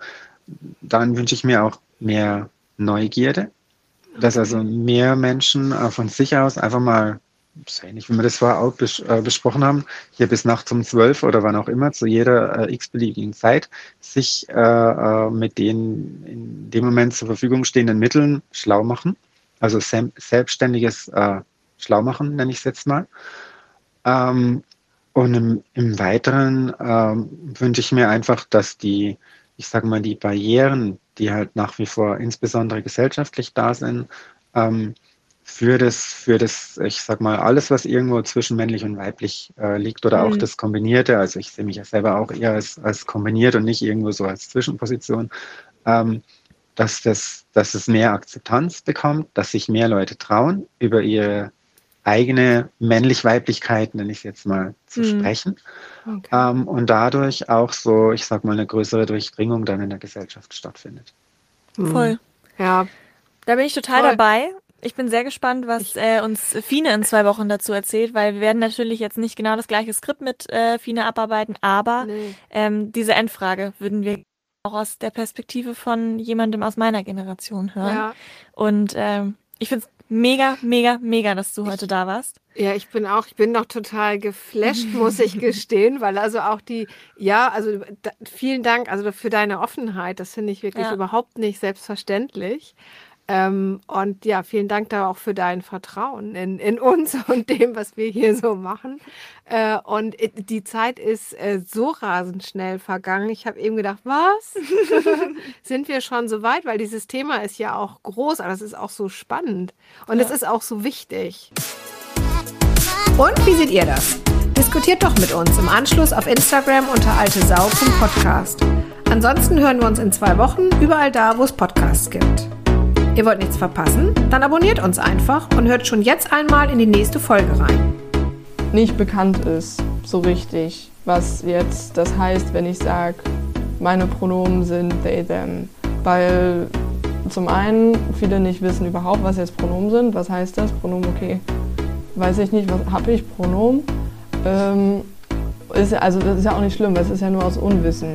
dann wünsche ich mir auch mehr Neugierde, dass also mehr Menschen äh, von sich aus einfach mal so ähnlich wie wir das vorher auch bes äh, besprochen haben, hier bis nachts um zwölf oder wann auch immer, zu jeder äh, x-beliebigen Zeit, sich äh, äh, mit den in dem Moment zur Verfügung stehenden Mitteln schlau machen also selbstständiges äh, Schlaumachen, nenne ich es jetzt mal. Ähm, und im, im Weiteren ähm, wünsche ich mir einfach, dass die, ich sage mal, die Barrieren, die halt nach wie vor insbesondere gesellschaftlich da sind, ähm, für das, für das, ich sag mal, alles, was irgendwo zwischen männlich und weiblich äh, liegt oder mhm. auch das Kombinierte, also ich sehe mich ja selber auch eher als, als kombiniert und nicht irgendwo so als Zwischenposition, ähm, dass, das, dass es mehr Akzeptanz bekommt, dass sich mehr Leute trauen, über ihre eigene Männlich-Weiblichkeit, nenne ich es jetzt mal, zu mhm. sprechen. Okay. Ähm, und dadurch auch so, ich sag mal, eine größere Durchdringung dann in der Gesellschaft stattfindet. Voll. Ja. Da bin ich total Voll. dabei. Ich bin sehr gespannt, was äh, uns Fine in zwei Wochen dazu erzählt, weil wir werden natürlich jetzt nicht genau das gleiche Skript mit äh, Fine abarbeiten, aber nee. ähm, diese Endfrage würden wir auch aus der Perspektive von jemandem aus meiner Generation hören. Ja. Und ähm, ich finde es mega, mega, mega, dass du heute da warst. Ja, ich bin auch, ich bin noch total geflasht, muss ich gestehen, weil also auch die, ja, also da, vielen Dank also für deine Offenheit. Das finde ich wirklich ja. überhaupt nicht selbstverständlich. Ähm, und ja, vielen Dank da auch für dein Vertrauen in, in uns und dem, was wir hier so machen. Äh, und die Zeit ist äh, so rasend schnell vergangen. Ich habe eben gedacht, was? Sind wir schon so weit? Weil dieses Thema ist ja auch groß, aber es ist auch so spannend. Und ja. es ist auch so wichtig. Und wie seht ihr das? Diskutiert doch mit uns im Anschluss auf Instagram unter altesau.podcast. Ansonsten hören wir uns in zwei Wochen überall da, wo es Podcasts gibt. Ihr wollt nichts verpassen? Dann abonniert uns einfach und hört schon jetzt einmal in die nächste Folge rein. Nicht bekannt ist so richtig, was jetzt das heißt, wenn ich sage, meine Pronomen sind they, them. Weil zum einen viele nicht wissen überhaupt, was jetzt Pronomen sind. Was heißt das? Pronomen, okay. Weiß ich nicht, was habe ich Pronomen? Ähm, ist, also das ist ja auch nicht schlimm, weil es ist ja nur aus Unwissen.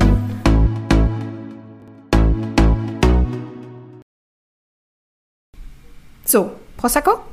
So, Prosecco?